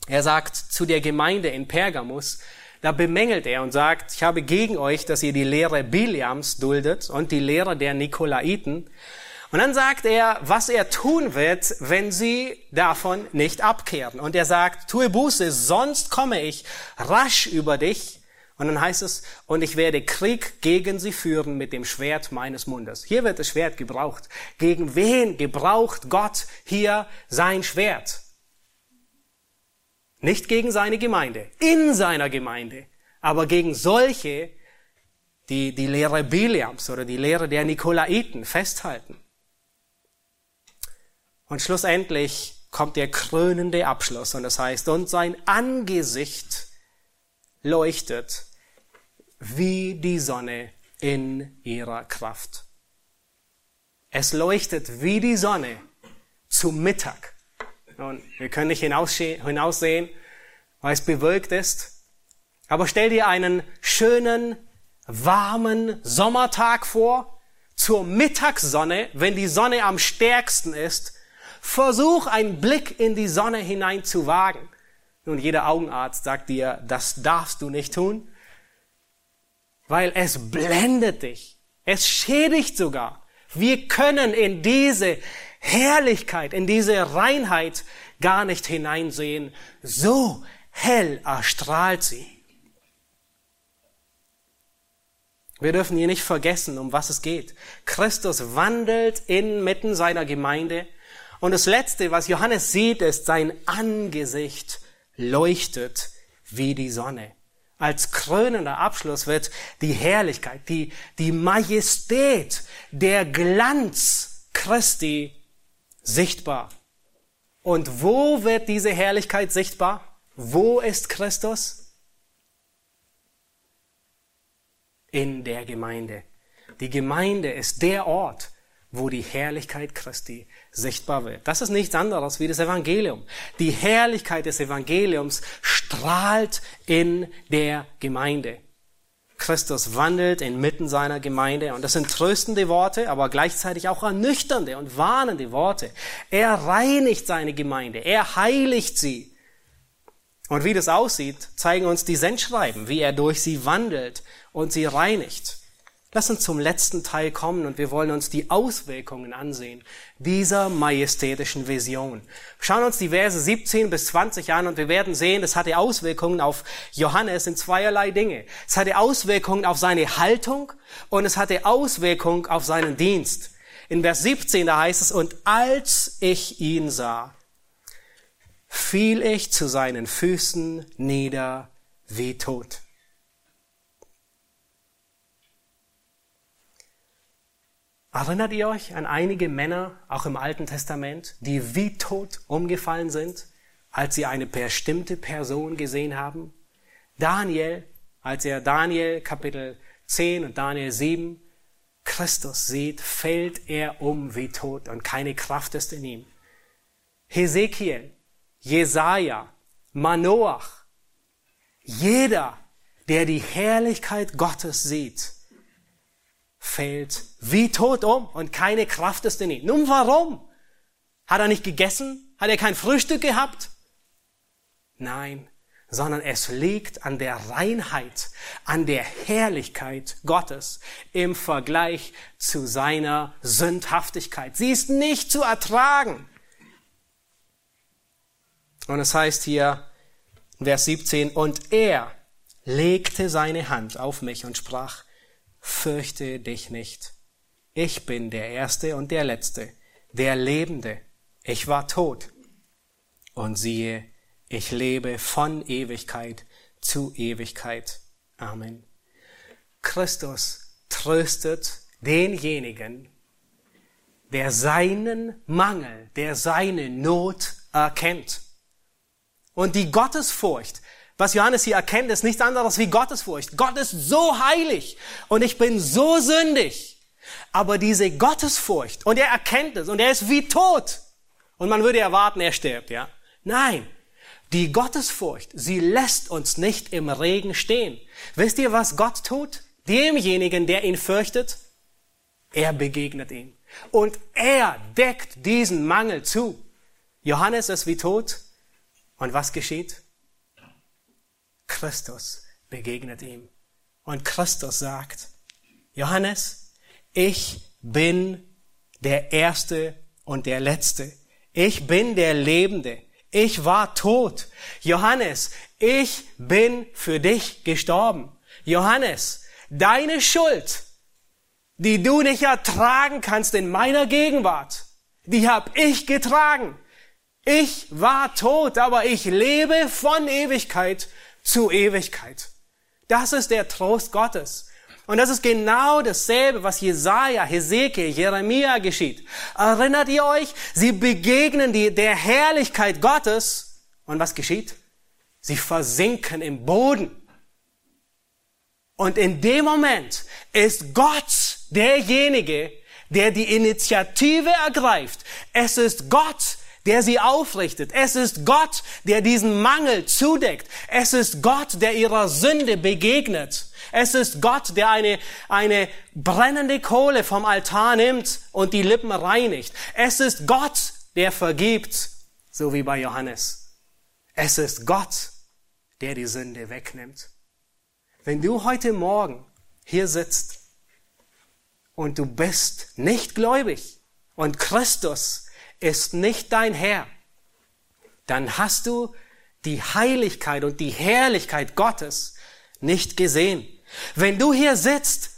Er sagt zu der Gemeinde in Pergamus, da bemängelt er und sagt, ich habe gegen euch, dass ihr die Lehre Biliams duldet und die Lehre der Nikolaiten. Und dann sagt er, was er tun wird, wenn sie davon nicht abkehren. Und er sagt, tue Buße, sonst komme ich rasch über dich und dann heißt es, und ich werde Krieg gegen sie führen mit dem Schwert meines Mundes. Hier wird das Schwert gebraucht. Gegen wen gebraucht Gott hier sein Schwert? Nicht gegen seine Gemeinde, in seiner Gemeinde, aber gegen solche, die die Lehre Biliams oder die Lehre der Nikolaiten festhalten. Und schlussendlich kommt der krönende Abschluss und das heißt, und sein Angesicht leuchtet wie die Sonne in ihrer Kraft. Es leuchtet wie die Sonne zu Mittag. Und wir können nicht hinaussehen, weil es bewölkt ist. Aber stell dir einen schönen, warmen Sommertag vor, zur Mittagssonne, wenn die Sonne am stärksten ist. Versuch einen Blick in die Sonne hinein zu wagen. Nun, jeder Augenarzt sagt dir, das darfst du nicht tun, weil es blendet dich. Es schädigt sogar. Wir können in diese Herrlichkeit, in diese Reinheit gar nicht hineinsehen. So hell erstrahlt sie. Wir dürfen hier nicht vergessen, um was es geht. Christus wandelt inmitten seiner Gemeinde. Und das Letzte, was Johannes sieht, ist sein Angesicht leuchtet wie die Sonne. Als krönender Abschluss wird die Herrlichkeit, die, die Majestät, der Glanz Christi sichtbar. Und wo wird diese Herrlichkeit sichtbar? Wo ist Christus? In der Gemeinde. Die Gemeinde ist der Ort, wo die Herrlichkeit Christi sichtbar wird. Das ist nichts anderes wie das Evangelium. Die Herrlichkeit des Evangeliums strahlt in der Gemeinde. Christus wandelt inmitten seiner Gemeinde und das sind tröstende Worte, aber gleichzeitig auch ernüchternde und warnende Worte. Er reinigt seine Gemeinde, er heiligt sie. Und wie das aussieht, zeigen uns die Sendschreiben, wie er durch sie wandelt und sie reinigt. Lass uns zum letzten Teil kommen und wir wollen uns die Auswirkungen ansehen dieser majestätischen Vision. Schauen uns die Verse 17 bis 20 an und wir werden sehen, das hatte Auswirkungen auf Johannes in zweierlei Dinge. Es hatte Auswirkungen auf seine Haltung und es hatte Auswirkungen auf seinen Dienst. In Vers 17, da heißt es, und als ich ihn sah, fiel ich zu seinen Füßen nieder wie tot. Erinnert ihr euch an einige Männer, auch im Alten Testament, die wie tot umgefallen sind, als sie eine bestimmte Person gesehen haben? Daniel, als er Daniel Kapitel 10 und Daniel 7 Christus sieht, fällt er um wie tot und keine Kraft ist in ihm. Hesekiel, Jesaja, Manoach, jeder, der die Herrlichkeit Gottes sieht, fällt wie tot um und keine Kraft ist in ihm. Nun warum? Hat er nicht gegessen? Hat er kein Frühstück gehabt? Nein, sondern es liegt an der Reinheit, an der Herrlichkeit Gottes im Vergleich zu seiner Sündhaftigkeit. Sie ist nicht zu ertragen. Und es heißt hier, Vers 17, und er legte seine Hand auf mich und sprach, fürchte dich nicht. Ich bin der Erste und der Letzte, der Lebende. Ich war tot. Und siehe, ich lebe von Ewigkeit zu Ewigkeit. Amen. Christus tröstet denjenigen, der seinen Mangel, der seine Not erkennt. Und die Gottesfurcht, was Johannes hier erkennt, ist nichts anderes wie Gottesfurcht. Gott ist so heilig und ich bin so sündig. Aber diese Gottesfurcht, und er erkennt es, und er ist wie tot. Und man würde erwarten, er stirbt, ja. Nein. Die Gottesfurcht, sie lässt uns nicht im Regen stehen. Wisst ihr, was Gott tut? Demjenigen, der ihn fürchtet, er begegnet ihm. Und er deckt diesen Mangel zu. Johannes ist wie tot. Und was geschieht? Christus begegnet ihm. Und Christus sagt, Johannes, ich bin der Erste und der Letzte. Ich bin der Lebende. Ich war tot. Johannes, ich bin für dich gestorben. Johannes, deine Schuld, die du nicht ertragen kannst in meiner Gegenwart, die hab ich getragen. Ich war tot, aber ich lebe von Ewigkeit zu Ewigkeit. Das ist der Trost Gottes. Und das ist genau dasselbe, was Jesaja, Hesekiel, Jeremia geschieht. Erinnert ihr euch? Sie begegnen die, der Herrlichkeit Gottes. Und was geschieht? Sie versinken im Boden. Und in dem Moment ist Gott derjenige, der die Initiative ergreift. Es ist Gott, der sie aufrichtet. Es ist Gott, der diesen Mangel zudeckt. Es ist Gott, der ihrer Sünde begegnet. Es ist Gott, der eine, eine brennende Kohle vom Altar nimmt und die Lippen reinigt. Es ist Gott, der vergibt, so wie bei Johannes. Es ist Gott, der die Sünde wegnimmt. Wenn du heute Morgen hier sitzt und du bist nicht gläubig und Christus ist nicht dein Herr, dann hast du die Heiligkeit und die Herrlichkeit Gottes nicht gesehen. Wenn du hier sitzt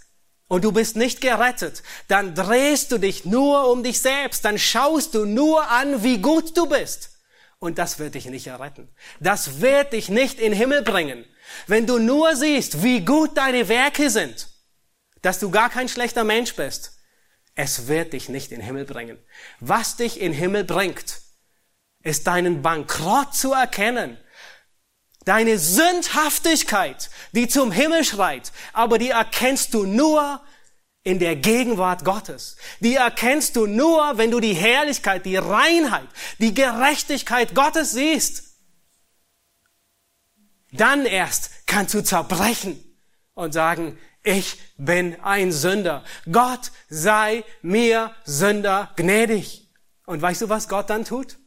und du bist nicht gerettet, dann drehst du dich nur um dich selbst, dann schaust du nur an, wie gut du bist. Und das wird dich nicht erretten. Das wird dich nicht in Himmel bringen. Wenn du nur siehst, wie gut deine Werke sind, dass du gar kein schlechter Mensch bist, es wird dich nicht in den Himmel bringen. Was dich in den Himmel bringt, ist deinen Bankrott zu erkennen. Deine Sündhaftigkeit, die zum Himmel schreit, aber die erkennst du nur in der Gegenwart Gottes. Die erkennst du nur, wenn du die Herrlichkeit, die Reinheit, die Gerechtigkeit Gottes siehst. Dann erst kannst du zerbrechen und sagen, ich bin ein Sünder. Gott sei mir Sünder gnädig. Und weißt du, was Gott dann tut?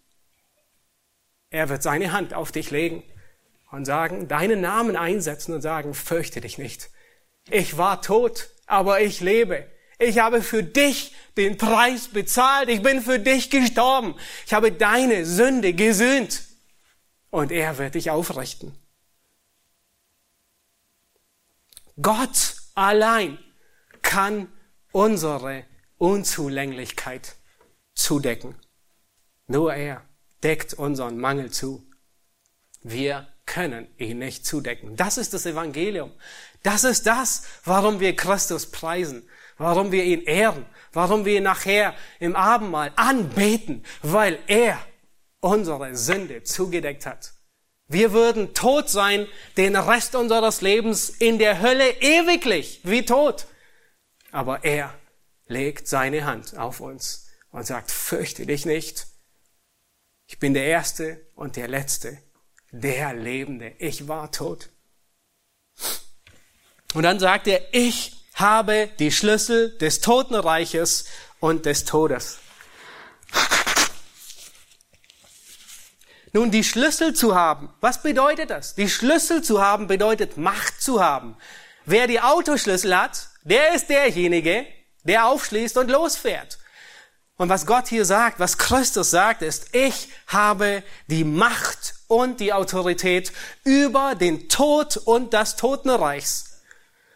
Er wird seine Hand auf dich legen und sagen, deinen Namen einsetzen und sagen, fürchte dich nicht. Ich war tot, aber ich lebe. Ich habe für dich den Preis bezahlt. Ich bin für dich gestorben. Ich habe deine Sünde gesühnt. Und er wird dich aufrichten. Gott allein kann unsere Unzulänglichkeit zudecken. Nur er deckt unseren Mangel zu. Wir können ihn nicht zudecken. Das ist das Evangelium. Das ist das, warum wir Christus preisen, warum wir ihn ehren, warum wir ihn nachher im Abendmahl anbeten, weil er unsere Sünde zugedeckt hat. Wir würden tot sein, den Rest unseres Lebens in der Hölle ewiglich, wie tot. Aber er legt seine Hand auf uns und sagt, fürchte dich nicht. Ich bin der Erste und der Letzte, der Lebende. Ich war tot. Und dann sagt er, ich habe die Schlüssel des Totenreiches und des Todes. Nun, die Schlüssel zu haben, was bedeutet das? Die Schlüssel zu haben bedeutet Macht zu haben. Wer die Autoschlüssel hat, der ist derjenige, der aufschließt und losfährt. Und was Gott hier sagt, was Christus sagt, ist, ich habe die Macht und die Autorität über den Tod und das Totenreichs.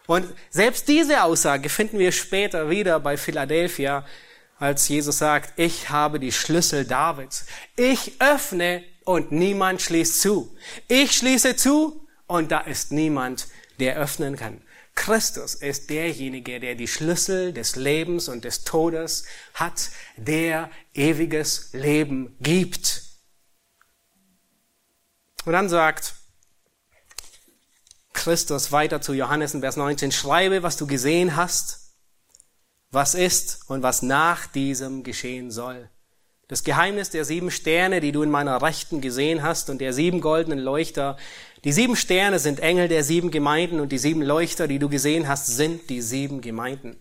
Und selbst diese Aussage finden wir später wieder bei Philadelphia, als Jesus sagt, ich habe die Schlüssel Davids. Ich öffne und niemand schließt zu. Ich schließe zu und da ist niemand, der öffnen kann. Christus ist derjenige, der die Schlüssel des Lebens und des Todes hat, der ewiges Leben gibt. Und dann sagt Christus weiter zu Johannes in Vers 19, schreibe, was du gesehen hast, was ist und was nach diesem geschehen soll. Das Geheimnis der sieben Sterne, die du in meiner Rechten gesehen hast, und der sieben goldenen Leuchter. Die sieben Sterne sind Engel der sieben Gemeinden und die sieben Leuchter, die du gesehen hast, sind die sieben Gemeinden.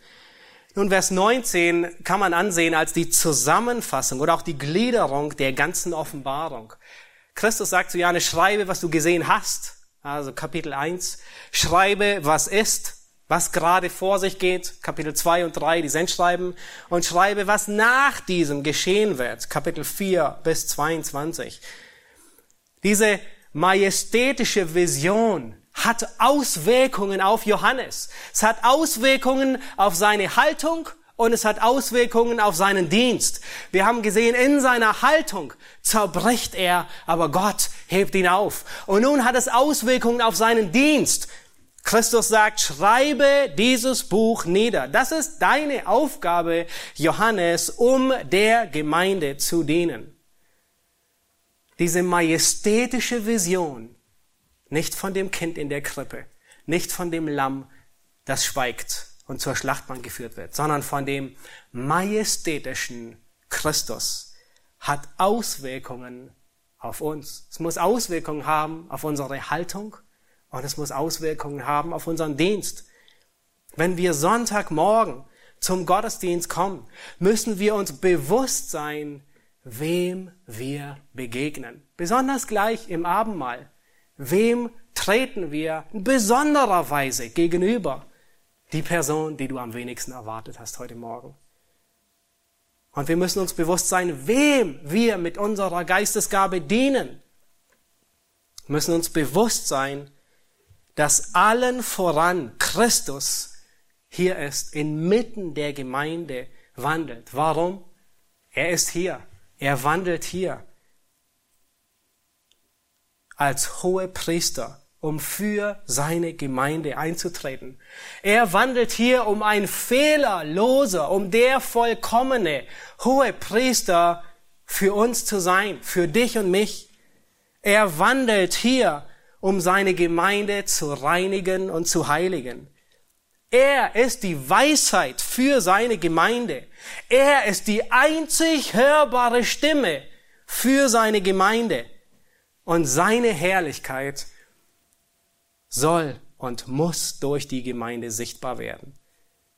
Nun, Vers 19 kann man ansehen als die Zusammenfassung oder auch die Gliederung der ganzen Offenbarung. Christus sagt zu Johannes, schreibe, was du gesehen hast. Also Kapitel 1. Schreibe, was ist was gerade vor sich geht, Kapitel 2 und 3, die Sendschreiben, und schreibe, was nach diesem geschehen wird, Kapitel 4 bis 22. Diese majestätische Vision hat Auswirkungen auf Johannes. Es hat Auswirkungen auf seine Haltung und es hat Auswirkungen auf seinen Dienst. Wir haben gesehen, in seiner Haltung zerbricht er, aber Gott hebt ihn auf. Und nun hat es Auswirkungen auf seinen Dienst. Christus sagt, schreibe dieses Buch nieder. Das ist deine Aufgabe, Johannes, um der Gemeinde zu dienen. Diese majestätische Vision, nicht von dem Kind in der Krippe, nicht von dem Lamm, das schweigt und zur Schlachtbahn geführt wird, sondern von dem majestätischen Christus, hat Auswirkungen auf uns. Es muss Auswirkungen haben auf unsere Haltung, und es muss Auswirkungen haben auf unseren Dienst. Wenn wir Sonntagmorgen zum Gottesdienst kommen, müssen wir uns bewusst sein, wem wir begegnen. Besonders gleich im Abendmahl. Wem treten wir in besonderer Weise gegenüber? Die Person, die du am wenigsten erwartet hast heute Morgen. Und wir müssen uns bewusst sein, wem wir mit unserer Geistesgabe dienen. Wir müssen uns bewusst sein, dass allen voran Christus hier ist, inmitten der Gemeinde wandelt. Warum? Er ist hier. Er wandelt hier als hohe Priester, um für seine Gemeinde einzutreten. Er wandelt hier, um ein fehlerloser, um der vollkommene hohe Priester für uns zu sein, für dich und mich. Er wandelt hier, um seine Gemeinde zu reinigen und zu heiligen. Er ist die Weisheit für seine Gemeinde. Er ist die einzig hörbare Stimme für seine Gemeinde. Und seine Herrlichkeit soll und muss durch die Gemeinde sichtbar werden.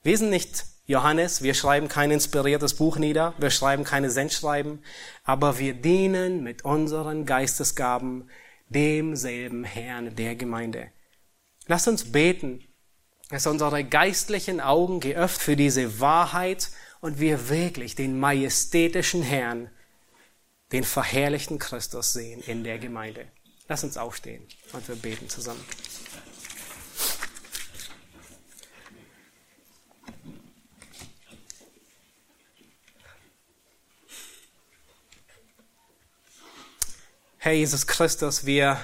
Wir sind nicht Johannes, wir schreiben kein inspiriertes Buch nieder, wir schreiben keine Sendschreiben, aber wir dienen mit unseren Geistesgaben demselben Herrn der Gemeinde. Lasst uns beten, dass unsere geistlichen Augen geöffnet für diese Wahrheit und wir wirklich den majestätischen Herrn, den verherrlichten Christus sehen in der Gemeinde. Lass uns aufstehen und wir beten zusammen. Herr Jesus Christus, wir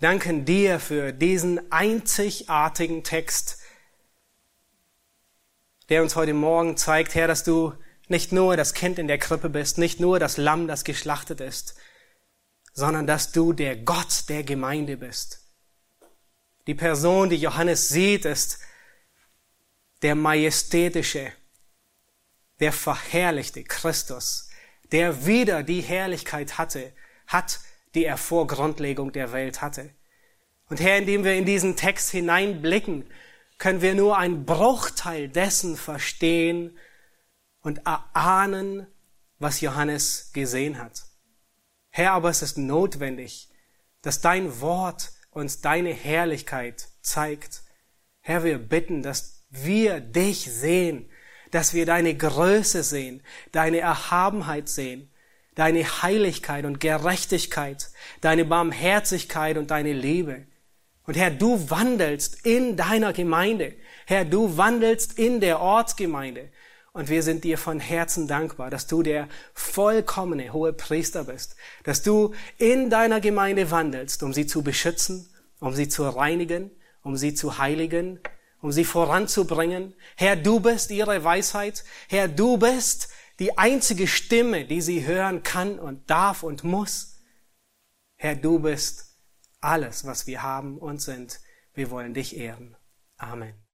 danken dir für diesen einzigartigen Text, der uns heute Morgen zeigt, Herr, dass du nicht nur das Kind in der Krippe bist, nicht nur das Lamm, das geschlachtet ist, sondern dass du der Gott der Gemeinde bist. Die Person, die Johannes sieht, ist der majestätische, der verherrlichte Christus, der wieder die Herrlichkeit hatte, hat, die er vor Grundlegung der Welt hatte. Und Herr, indem wir in diesen Text hineinblicken, können wir nur einen Bruchteil dessen verstehen und erahnen, was Johannes gesehen hat. Herr, aber es ist notwendig, dass dein Wort uns deine Herrlichkeit zeigt. Herr, wir bitten, dass wir dich sehen, dass wir deine Größe sehen, deine Erhabenheit sehen, deine Heiligkeit und Gerechtigkeit, deine Barmherzigkeit und deine Liebe. Und Herr, du wandelst in deiner Gemeinde. Herr, du wandelst in der Ortsgemeinde. Und wir sind dir von Herzen dankbar, dass du der vollkommene hohe Priester bist, dass du in deiner Gemeinde wandelst, um sie zu beschützen, um sie zu reinigen, um sie zu heiligen um sie voranzubringen. Herr, du bist ihre Weisheit. Herr, du bist die einzige Stimme, die sie hören kann und darf und muss. Herr, du bist alles, was wir haben und sind. Wir wollen dich ehren. Amen.